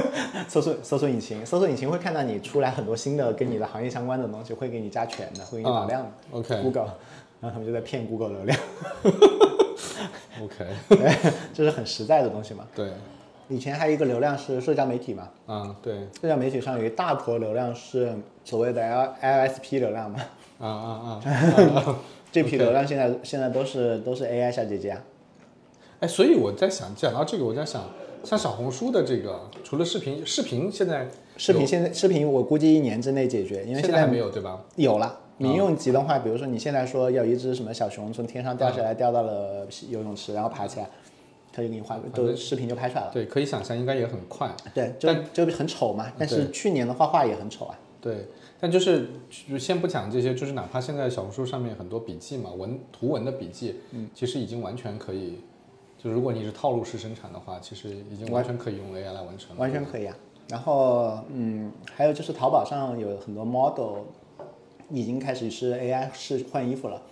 A: (laughs) 搜索搜索引擎，搜索引擎会看到你出来很多新的跟你的行业相关的东西，会给你加权的，会给你打量的。
B: OK，Google，
A: 然后他们就在骗 Google 流量。(laughs)
B: OK，
A: 对，(laughs) 这是很实在的东西嘛。
B: 对。
A: 以前还有一个流量是社交媒体嘛？
B: 啊，对。
A: 社交媒体上有一大坨流量是所谓的 L LSP 流量嘛？
B: 啊啊啊！
A: 这批流量现在现在都是都是 AI 小姐姐啊。
B: 哎，所以我在想，讲到这个，我在想，像小红书的这个，除了视频，视频现在
A: 视频现在视频我估计一年之内解决，因为
B: 现
A: 在
B: 还没有对吧？
A: 有了，民用级的话，比如说你现在说要一只什么小熊从天上掉下来，掉到了游泳池，然后爬起来。他就给你画，都视频就拍出来了。
B: 对，可以想象应该也很快。
A: 对，就就很丑嘛。但是去年的画画也很丑啊。
B: 对，但就是就先不讲这些，就是哪怕现在小红书上面很多笔记嘛，文图文的笔记，嗯，其实已经完全可以，就如果你是套路式生产的话，其实已经完全可以用 AI 来完成了。
A: 完全可以啊。然后，嗯，还有就是淘宝上有很多 model 已经开始是 AI 是换衣服了。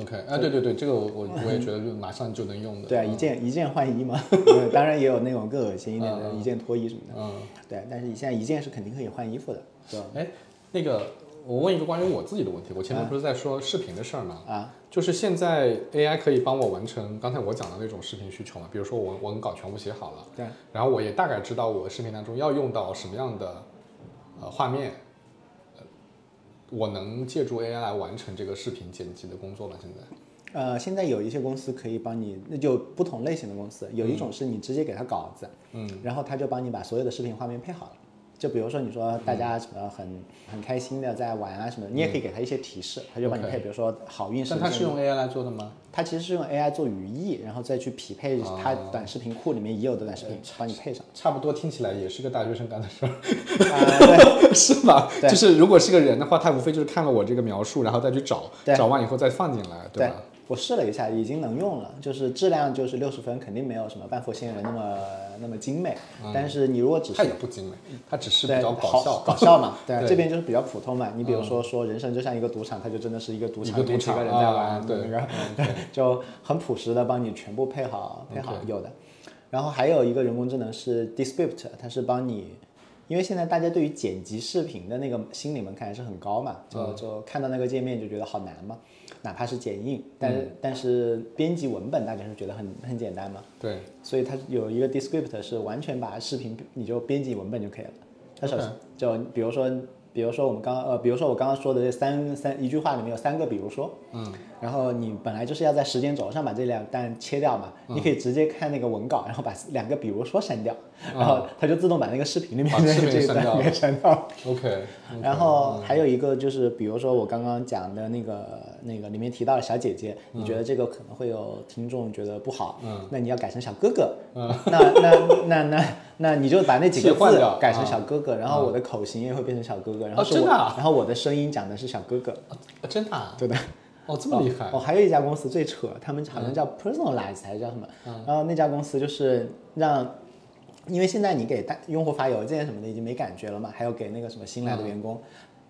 B: OK，啊，对对对，这个我我我也觉得就马上就能用的。
A: 对啊，一件一件换衣嘛，(laughs) (laughs) 当然也有那种更恶心一点的，一件脱衣什么的。
B: 嗯，
A: 对，但是你现在一件是肯定可以换衣服的。对。
B: 哎，那个，我问一个关于我自己的问题，我前面不是在说视频的事儿吗？
A: 啊。
B: 就是现在 AI 可以帮我完成刚才我讲的那种视频需求嘛？比如说我文稿全部写好了，
A: 对。
B: 然后我也大概知道我视频当中要用到什么样的呃画面。我能借助 AI 来完成这个视频剪辑的工作吗？现在，
A: 呃，现在有一些公司可以帮你，那就不同类型的公司，有一种是你直接给他稿子，
B: 嗯，
A: 然后他就帮你把所有的视频画面配好了。就比如说你说大家什么很很开心的在玩啊什么，你也可以给他一些提示，他就帮你配。比如说好运。
B: 但他是用 AI 来做的吗？
A: 他其实是用 AI 做语义，然后再去匹配他短视频库里面已有的短视频，帮你配上。
B: 差不多听起来也是个大学生干的事儿，(laughs)
A: 对，
B: 是吧？就是如果是个人的话，他无非就是看了我这个描述，然后再去找，找完以后再放进来，
A: 对
B: 吧？
A: 我试了一下，已经能用了，就是质量就是六十分，肯定没有什么半佛仙人那么那么精美。但是你如果只是
B: 它也不精美，它只是比较搞笑，
A: 搞笑嘛。(laughs) 对，这边就是比较普通嘛。你比如说说人生就像一个赌场，它就真的是一个赌场，
B: 几
A: 个人在玩，
B: 对，
A: 那个 (laughs) 就很朴实的帮你全部配好配好有的。然后还有一个人工智能是 Descript，它是帮你，因为现在大家对于剪辑视频的那个心理门槛还是很高嘛，就就看到那个界面就觉得好难嘛。哪怕是剪映，但是但是编辑文本大家是觉得很很简单嘛？
B: 对，
A: 所以它有一个 Descript 是完全把视频你就编辑文本就可以了，它首先就比如说，比如说我们刚呃，比如说我刚刚说的这三三一句话里面有三个，比如说，
B: 嗯，
A: 然后你本来就是要在时间轴上把这两段切掉嘛，
B: 嗯。
A: 你可以直接看那个文稿，(laughs) 然后把两个比如说删掉，然后它就自动把那个视频里面的这一段给删掉。
B: OK，(laughs)
A: 然后还有一个就是，比如说我刚刚讲的那个那个里面提到的小姐姐，你觉得这个可能会有听众觉得不好，
B: 嗯。
A: 那你要改成小哥哥，那那那那那你就把那几个字改成小哥哥，然后我的口型也会变成小哥哥，然后
B: 哦
A: 是我，
B: 真的啊？
A: 然后我的声音讲的是小哥哥，
B: 啊真的啊？
A: 对的。
B: 哦，这么厉害。
A: 哦，还有一家公司最扯，他们好像叫 Personalize 还是叫什么？然后那家公司就是让，因为现在你给大用户发邮件什么的已经没感觉了嘛，还有给那个什么新来的员工，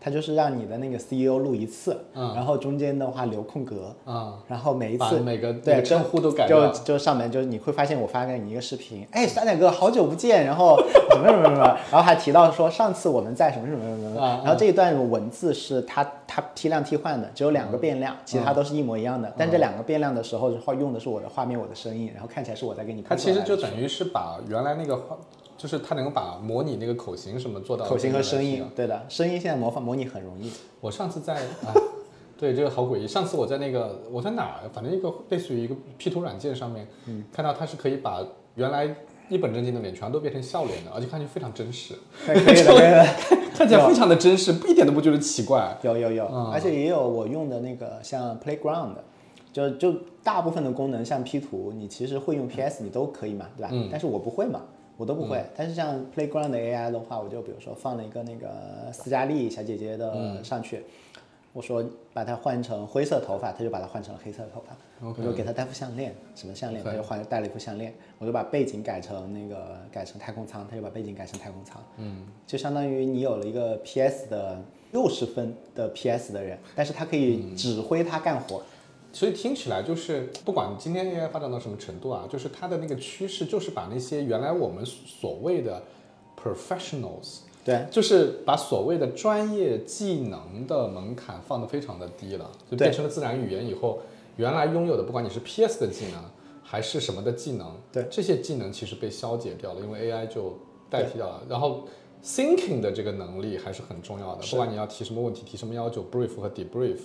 A: 他就是让你的那个 CEO 录一次，然后中间的话留空格，
B: 啊，
A: 然后每一次
B: 每个
A: 对
B: 称呼都改
A: 就。就上面就是你会发现我发给你一个视频，哎，酸奶哥好久不见，然后 (laughs) 什么什么什么，然后还提到说上次我们在什么什么什么然后这一段文字是它它批量替换的，只有两个变
B: 嗯。
A: 量，其他都是一模一样的，但这两个变量的时候话用的是我的画面，我的声音，然后看起来是我在给你
B: 它。其实就等于是把原来那个话，就是它能够把模拟那个口型什么做到
A: 口型和声音对的，声音现在模仿模拟很容易。
B: 我上次在啊，对这个好诡异。上次我在那个我在哪儿，反正一个类似于一个 P 图软件上面，
A: 嗯
B: 看到它是可以把原来一本正经的脸全都变成笑脸的，而且看上去非常真实，
A: 可以可以的，可以的。(laughs)
B: 看起来非常的真实，一点都不觉得奇怪。
A: 有有有，
B: 嗯
A: 而且也有我用的那个像 Playground，就就大部分的功能像 P 图，你其实会用 PS 你都可以嘛，对吧？
B: 嗯
A: 但是我不会嘛，我都不会。但是像 Playground 的 AI 的话，我就比如说放了一个那个斯嘉丽小姐姐
B: 嗯
A: 的上去，我说把它换成灰色头发，他就把它换成了黑色头发。我就给她戴副项链，什么项链，他就换戴了一副项链。我就把背景改成那个改成太空舱，他就把背景改成太空舱。嗯，就相当于你有了一个 PS 的六十分的 PS 的人，但是他可以指挥他干活。
B: 所以听起来就是，不管今天 AI 发展到什么程度啊，就是它的那个趋势，就是把那些原来我们所谓的 professionals，
A: 对，
B: 就是把所谓的专业技能的门槛放得非常的低了，就变成了自然语言以后，原来拥有的不管你是 PS 的技能还是什么的技能，
A: 对
B: 这些技能其实被消解掉了，因为 AI 就代替掉了。然后 thinking 的这个能力还是很重要的，不管你要提什么问题、提什么要求，brief 和 debrief。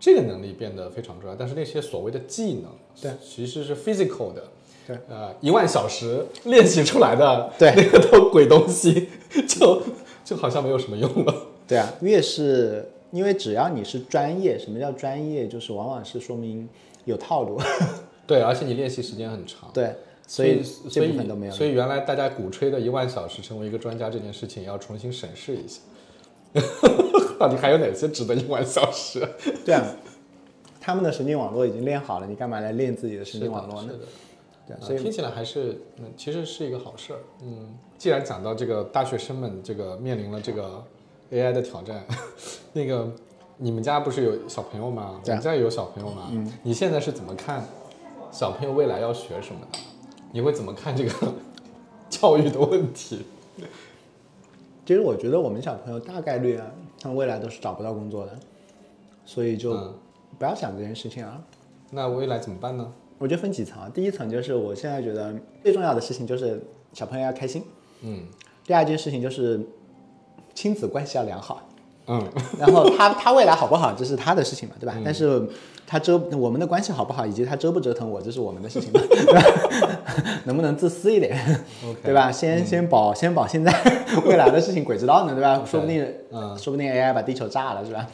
B: 这个能力变得非常重要，但是那些所谓的技能，
A: 对，
B: 其实是 physical 的，
A: 对，
B: 呃，一万小时练习出来的，
A: 对 (laughs)
B: 那个都鬼东西，就就好像没有什么用了。
A: 对啊，越是因为只要你是专业，什么叫专业？就是往往是说明有套路。(laughs)
B: 对，而且你练习时间很长，
A: 对，
B: 所
A: 以
B: 所
A: 这部
B: 以
A: 分都没有。
B: 所以原来大家鼓吹的一万小时成为一个专家这件事情，要重新审视一下，(laughs) 到底还有哪些值得一万小时？(laughs)
A: 对啊，他们的神经网络已经练好了，你干嘛来练自己的神经网络呢？
B: 是的，
A: 对所以
B: 听起来还是嗯，其实是一个好事儿。嗯，既然讲到这个大学生们这个面临了这个 AI 的挑战，(laughs) 那个你们家不是有小朋友吗？我们家也有小朋友吗。嗯，你现在是怎么看小朋友未来要学什么的？你会怎么看这个教育的问题？
A: 其实我觉得我们小朋友大概率啊，他们未来都是找不到工作的，所以就
B: 嗯
A: 不要想这件事情啊。
B: 那未来怎么办呢？
A: 我觉得分几层啊，第一层就是我现在觉得最重要的事情就是小朋友要开心，
B: 嗯
A: 第二件事情就是亲子关系要良好。
B: 嗯
A: 然后他他未来好不好，这是他的事情嘛，对吧？但是他折我们的关系好不好，以及他折不折腾我，这是我们的事情吧？(laughs) 能不能自私一点对吧？先先保先保现在，未来的事情鬼知道呢，对吧？说不定
B: 嗯
A: 说不定 AI 把地球炸了，是吧？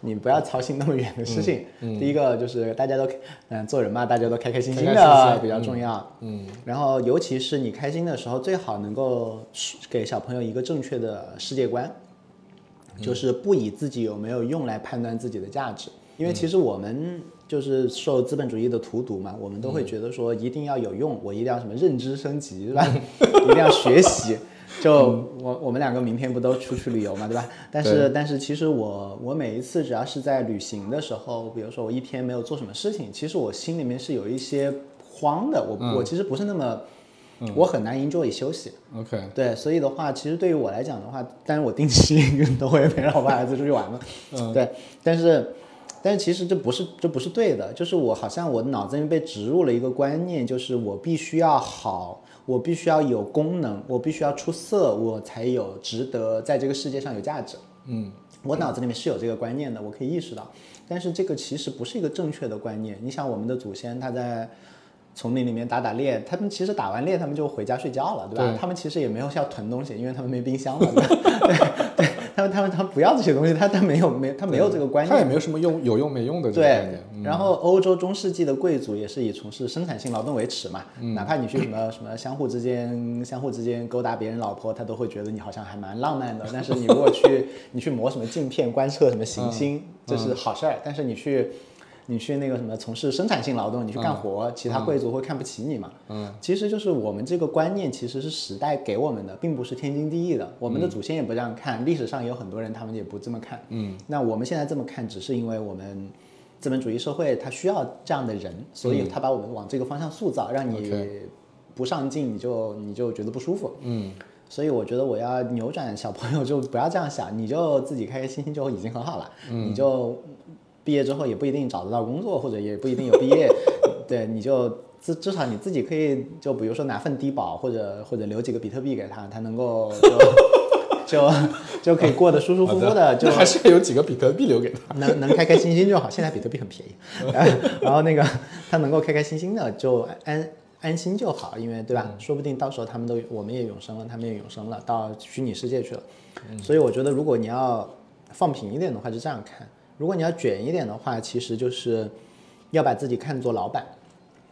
A: 你不要操心那么远的事情。第一个就是大家都嗯做人嘛，大家都开开心心
B: 开开心心
A: 的比较重要。
B: 嗯
A: 然后尤其是你开心的时候，最好能够给小朋友一个正确的世界观，就是不以自己有没有用来判断自己的价值。因为其实我们就是受资本主义的荼毒嘛，我们都会觉得说一定要有用，我一定要什么认知升级，是吧？(laughs) 一定要学习。就我我们两个明天不都出去旅游嘛，对吧？但是但是其实我我每一次只要是在旅行的时候，比如说我一天没有做什么事情，其实我心里面是有一些慌的。我、我其实不是那么，我很难 enjoy 休息。
B: ，OK，
A: 对，所以的话，其实对于我来讲的话，当然我定期 (laughs) 都会陪老婆孩子出去玩嘛。
B: 嗯
A: 对，但是但是其实这不是这不是对的，就是我好像我脑子里面被植入了一个观念，就是我必须要好，我必须要有功能，我必须要出色，我才有值得在这个世界上有价值。
B: 嗯，
A: 我脑子里面是有这个观念的，我可以意识到，但是这个其实不是一个正确的观念。你想，我们的祖先他在丛林里面打打猎，他们其实打完猎他们就回家睡觉了，对吧？
B: 对
A: 他们其实也没有需要囤东西，因为他们没冰箱了，对？对对，他们他们他不要这些东西，他他没有没他没有这个观念
B: 他也。没有什么用有用没用的这个概
A: 对
B: 念。，嗯
A: 然后欧洲中世纪的贵族也是以从事生产性劳动为耻嘛，
B: 嗯
A: 哪怕你去什么什么相互之间相互之间勾搭别人老婆，他都会觉得你好像还蛮浪漫的。但是你如果去你去磨什么镜片观测什么行星，这是好事儿。但是你去你去那个什么从事生产性劳动，你去干活，其他贵族会看不起你嘛？
B: 嗯，
A: 其实就是我们这个观念其实是时代给我们的，并不是天经地义的。我们的祖先也不这样看，历史上也有很多人他们也不这么看。
B: 嗯，
A: 那我们现在这么看，只是因为我们资本主义社会它需要这样的人，所以它把我们往这个方向塑造，让你不上进，你就你就觉得不舒服。
B: 嗯，
A: 所以我觉得我要扭转小朋友，就不要这样想，你就自己开开心心就已经很好了。你就毕业之后也不一定找得到工作，或者也不一定有毕业，(laughs) 对，你就至至少你自己可以，就比如说拿份低保，或者或者留几个比特币给他，他能够就 (laughs) 就就可以过得舒舒服服的，就
B: 还是有几个比特币留给他。
A: 能能开开心心就好。现在比特币很便宜，(laughs) 然后那个他能够开开心心的就安安心就好，因为对吧？说不定到时候他们都我们也永生了，他们也永生了，到虚拟世界去了。所以我觉得，如果你要放平一点的话，就这样看；如果你要卷一点的话，其实就是要把自己看作老板。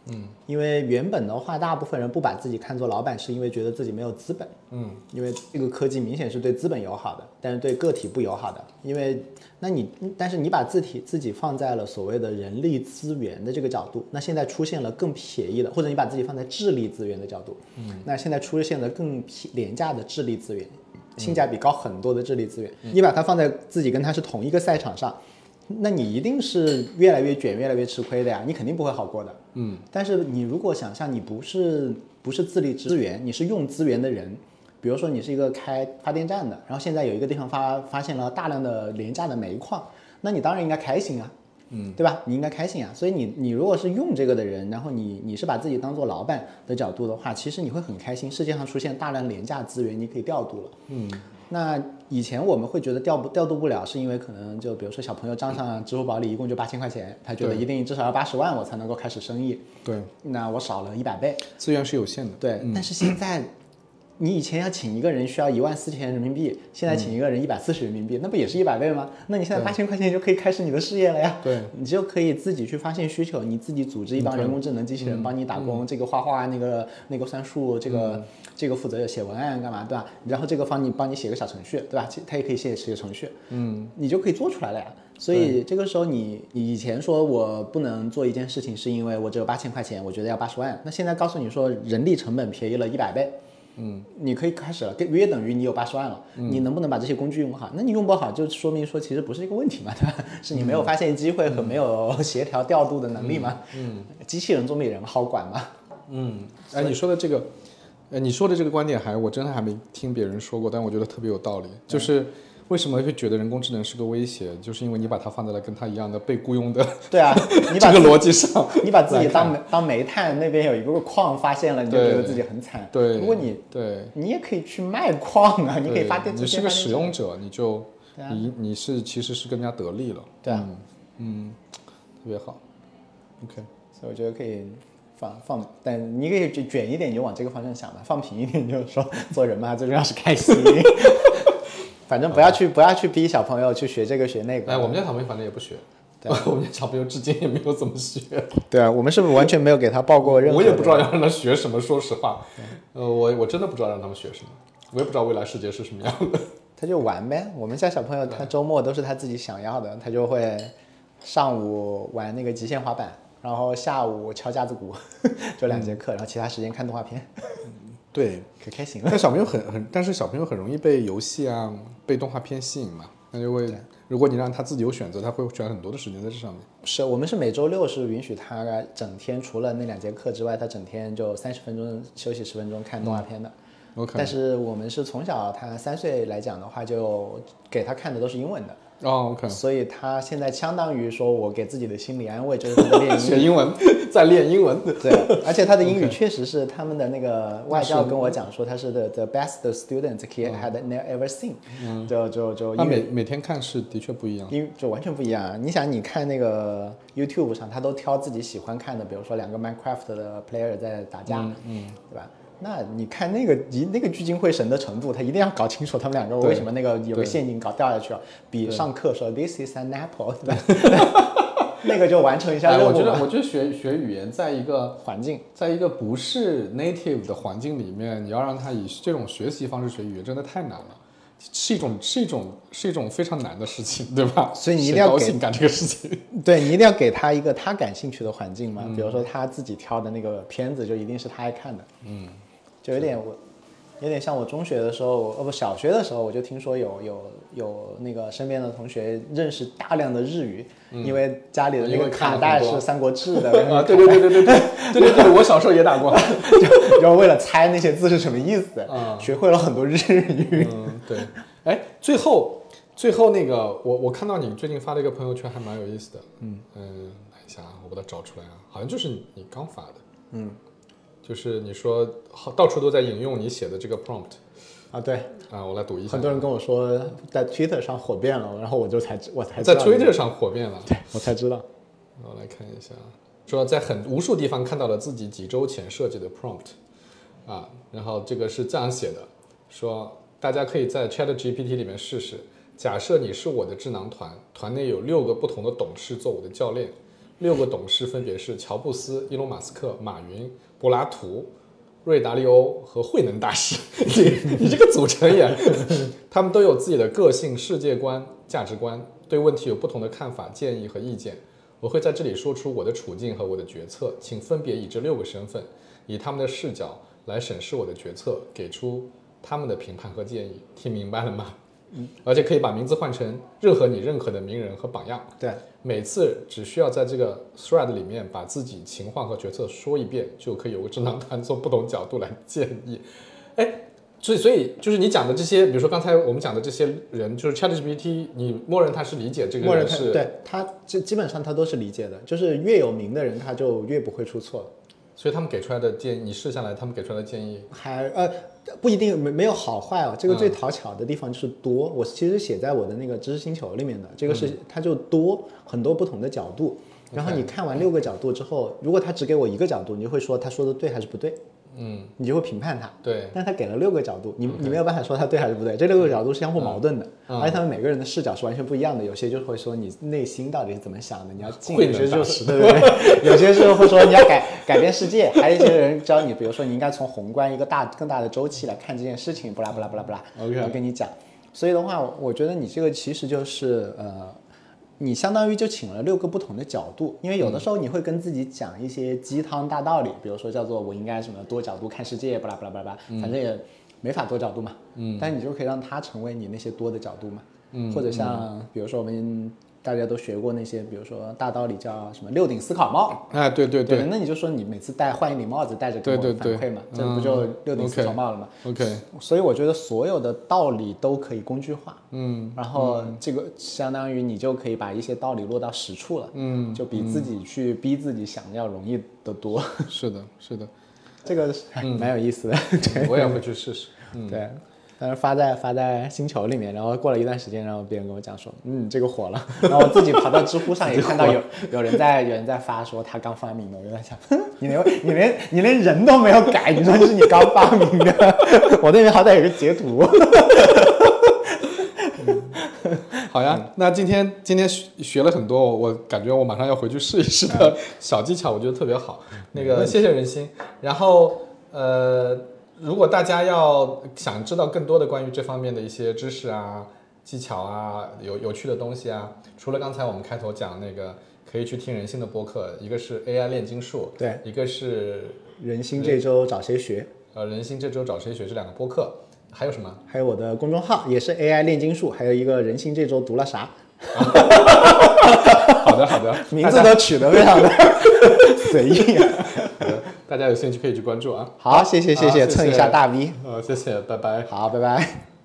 A: 嗯，因为原本的话，大部分人不把自己看作老板，是因为觉得自己没有资本。
B: 嗯，
A: 因为这个科技明显是对资本友好的，但是对个体不友好的。因为，那你但是你把自体自己放在了所谓的人力资源的这个角度，那现在出现了更便宜的，或者你把自己放在智力资源的角度，嗯，那现在出现了更便廉价的智力资源，性价比高很多的智力资源，你把它放在自己跟它是同一个赛场上。那你一定是越来越卷，越来越吃亏的呀，你肯定不会好过的。
B: 嗯，
A: 但是你如果想象你不是不是自力资源，你是用资源的人，比如说你是一个开发电站的，然后现在有一个地方发发现了大量的廉价的煤矿，那你当然应该开心啊，嗯，对吧？你应该开心啊。所以你你如果是用这个的人，然后你你是把自己当做老板的角度的话，其实你会很开心，世界上出现大量廉价资源，你可以调度了。
B: 嗯，
A: 那以前我们会觉得调不调度不了，是因为可能就比如说小朋友账上支付宝里一共就八千块钱，他觉得一定至少要八十万我才能够开始生意，
B: 对，
A: 那我少了一百倍。
B: 资源是有限的。
A: 对，但是现在你以前要请一个人需要一万四千人民币，现在请一个人一百四十人民币，那不也是一百倍吗？那你现在八千块钱就可以开始你的事业了呀。
B: 对，
A: 你就可以自己去发现需求，你自己组织一帮人工智能机器人帮你打工，这个画画，那个那个算数，这个、这个负责写文案干嘛，对吧？然后这个帮你帮你写个小程序，对吧？其他也可以写写程序，
B: 嗯，
A: 你就可以做出来了呀。所以这个时候你，你以前说我不能做一件事情，是因为我只有八千块钱，我觉得要八十万。那现在告诉你说，人力成本便宜了一百倍，嗯，你可以开始了，跟约等于你有八十万了。你能不能把这些工具用好？那你用不好，就说明说其实不是一个问题嘛，对吧？是你没有发现机会和没有协调调度的能力嘛。嗯，机器人总比人好管嘛。
B: 嗯，哎，你说的这个，呃，你说的这个观点还我真的还没听别人说过，但我觉得特别有道理。就是为什么会觉得人工智能是个威胁，就是因为你把它放在了跟它一样的被雇佣的
A: 对啊，(laughs) 你把
B: 这个逻辑上，(laughs)
A: 你把自己当煤当煤炭，那边有一个矿发现了，你就觉得自己很惨。
B: 对，
A: 如果你
B: 对，
A: 你也可以去卖矿啊，你可以发电，
B: 对你是个使用者，你就你你是其实是更加得力了，
A: 对啊，
B: 嗯，特别好，OK，
A: 所以我觉得可以放放，但你可以卷卷一点，你就往这个方向想吧；放平一点，就是说做人嘛，最重要是开心。反正不要去不要去逼小朋友去学这个学那个。
B: 哎，我们家小朋友反正也不学，
A: 对 (laughs)
B: 我们家小朋友至今也没有怎么学，
A: 对啊，我们是不是完全没有给他报过任何？
B: 我也不知道。要让他学什么，说实话，呃，我我真的不知道让他们学什么，我也不知道未来世界是什么样的。
A: 他就玩呗。我们家小朋友他周末都是他自己想要的，他就会上午玩那个极限滑板，然后下午敲架子鼓，(laughs) 就两节课，然后其他时间看动画片，
B: 对，
A: 可开心了。
B: 但小朋友很很，但是小朋友很容易被游戏啊、被动画片吸引嘛，那就会，如果你让他自己有选择，他会选很多的时间在这上面。
A: 是我们是每周六是允许他整天除了那两节课之外，他整天就三十分钟休息十分钟看动画片的。但是我们是从小他三岁来讲的话，就给他看的都是英文的。
B: 哦
A: 所以他现在相当于说我给自己的心理安慰就是他在练 (laughs) 英语。
B: 学英文，(laughs) 在练英文。
A: 对，而且他的英语 (laughs) 确实是他们的那个外教跟我讲说他是 the the best student he had ever seen，嗯就就就
B: 他每每天看是的确不一样。
A: 因就完全不一样啊！你想，你看那个 YouTube 上，他都挑自己喜欢看的，比如说两个 Minecraft 的 player 在打架，嗯，对吧？那你看那个一那个聚精会神的程度，他一定要搞清楚他们两个为什么那个有个陷阱搞掉下去了，比上课说 This is an apple，对吧？那个就完成一下。
B: 我觉得，我觉得学学语言，在一个
A: 环境，
B: 在一个不是 native 的环境里面，你要让他以这种学习方式学语言，真的太难了，是一种是一种是一种非常难的事情，对吧？
A: 所以你一定要给
B: 高兴干这个事情。(laughs)
A: 对你一定要给他一个他感兴趣的环境嘛，
B: 嗯
A: 比如说他自己挑的那个片子，就一定是他爱看的。嗯，就有点我，有点像我中学的时候，哦不，小学的时候我就听说有有有那个身边的同学认识大量的日语，因为家里的那个卡带是《三国志》的，(laughs)
B: 啊，对对对对对对对对对，我小时候也打过。(laughs)
A: 然后为了猜那些字是什么意思，(laughs)
B: 啊
A: 学会了很多日语。
B: 嗯，对。哎，最后最后那个，我我看到你最近发了一个朋友圈，还蛮有意思的。嗯嗯，等一下啊，我把它找出来啊，好像就是你刚发的。嗯，就是你说好到处都在引用你写的这个 prompt
A: 啊，对，
B: 啊，我来读一下。
A: 很多人跟我说在 Twitter 上火遍了，然后我就才知我才知
B: 在 Twitter 上火遍了。
A: 对我才知道。(laughs)
B: 我来看一下，说在很无数地方看到了自己几周前设计的 prompt，啊，然后这个是这样写的，说大家可以在 Chat GPT 里面试试，假设你是我的智囊团，团内有六个不同的董事做我的教练，六个董事分别是乔布斯、伊隆马斯克、马云、柏拉图。瑞达利欧和慧能大师，(laughs) 你你这个组成也，(laughs) 他们都有自己的个性、世界观、价值观，对问题有不同的看法、建议和意见。我会在这里说出我的处境和我的决策，请分别以这六个身份，以他们的视角来审视我的决策，给出他们的评判和建议。听明白了吗？嗯，而且可以把名字换成任何你认可的名人和榜样。
A: 对，
B: 每次只需要在这个 thread 里面把自己情况和决策说一遍，就可以有个智囊团从不同角度来建议。哎，(laughs) 所以所以就是你讲的这些，比如说刚才我们讲的这些人，就是 ChatGPT，你默认他是理解这个
A: 默认对他基基本上他都是理解的，就是越有名的人他就越不会出错。
B: 所以他们给出来的建议，你试下来，他们给出来的建议，
A: 还呃不一定没没有好坏哦，这个
B: 嗯
A: 最讨巧的地方就是多。我其实写在我的那个知识星球里面的，这个是、它就多很多不同的角度。然后你看完六个角度之后，如果他只给我一个角度，你就会说他说的对还是不对，
B: 嗯，
A: 你就会评判他。
B: 对，
A: 但他给了六个角度，你你没有办法说他对还是不对，这六个角度是相互矛盾的，
B: 嗯
A: 而且他们每个人的视角是完全不一样的。有些就会说你内心到底是怎么想的，你要进；
B: 慧
A: 有些就是对不对，(laughs) 有些时候会说你要改改变世界，还有一些人教你，比如说你应该从宏观一个大更大的周期来看这件事情，不啦不啦不啦不啦
B: OK
A: 我跟你讲。所以的话，我觉得你这个其实就是呃。你相当于就请了六个不同的角度，因为有的时候你会跟自己讲一些鸡汤大道理，比如说叫做我应该什么多角度看世界，巴拉巴拉巴拉反正也没法多角度嘛。嗯，但你就可以让它成为你那些多的角度嘛。嗯，或者像比如说我们大家都学过那些，比如说大道理叫什么六顶思考帽。
B: 哎，对对对。
A: 那你就说你每次戴换一顶帽子戴着给我
B: 对对。对
A: 反馈嘛，这不就六顶思考帽了吗
B: ？，OK，
A: 所以我觉得所有的道理都可以工具化，嗯，然后这个相当于你就可以把一些道理落到实处了，嗯，就比自己去逼自己想要容易得多，
B: 是的，是的，(laughs)
A: 这个还蛮有意思的，(laughs) 对。
B: 我也会去试试。
A: 对。但是发在发在星球里面，然后过了一段时间，然后别人跟我讲说，嗯，这个火了。(laughs) 然后我自己跑到知乎上 (laughs) 也看到有有人在有人在发说他刚发明的，我就在想，(laughs) 你连你连你连人都没有改，你说这是你刚发明的？我那边好歹有个截图。
B: 好呀，那今天今天学学了很多，我我感觉我马上要回去试一试的小技巧，我觉得特别好。那个谢谢人心。然后呃，如果大家要想知道更多的关于这方面的一些知识啊、技巧啊、有有趣的东西啊，除了刚才我们开头讲那个，可以去听人性的播客，一个是 AI 炼金术，
A: 对，
B: 一个是
A: 人心这周找谁学？
B: 呃人心这周找谁学这两个播客，还有什么？
A: 还有我的公众号也是 AI 炼金术，还有一个人心这周读了啥，
B: 好 (laughs) 的好的，(laughs)
A: 名字都取得非常的 (laughs) 随意、啊。
B: 大家有兴趣可以去关注啊。
A: 好，谢谢谢谢，
B: 好谢谢
A: 蹭一下大 V。
B: 呃，谢谢，拜拜。
A: 好，拜拜。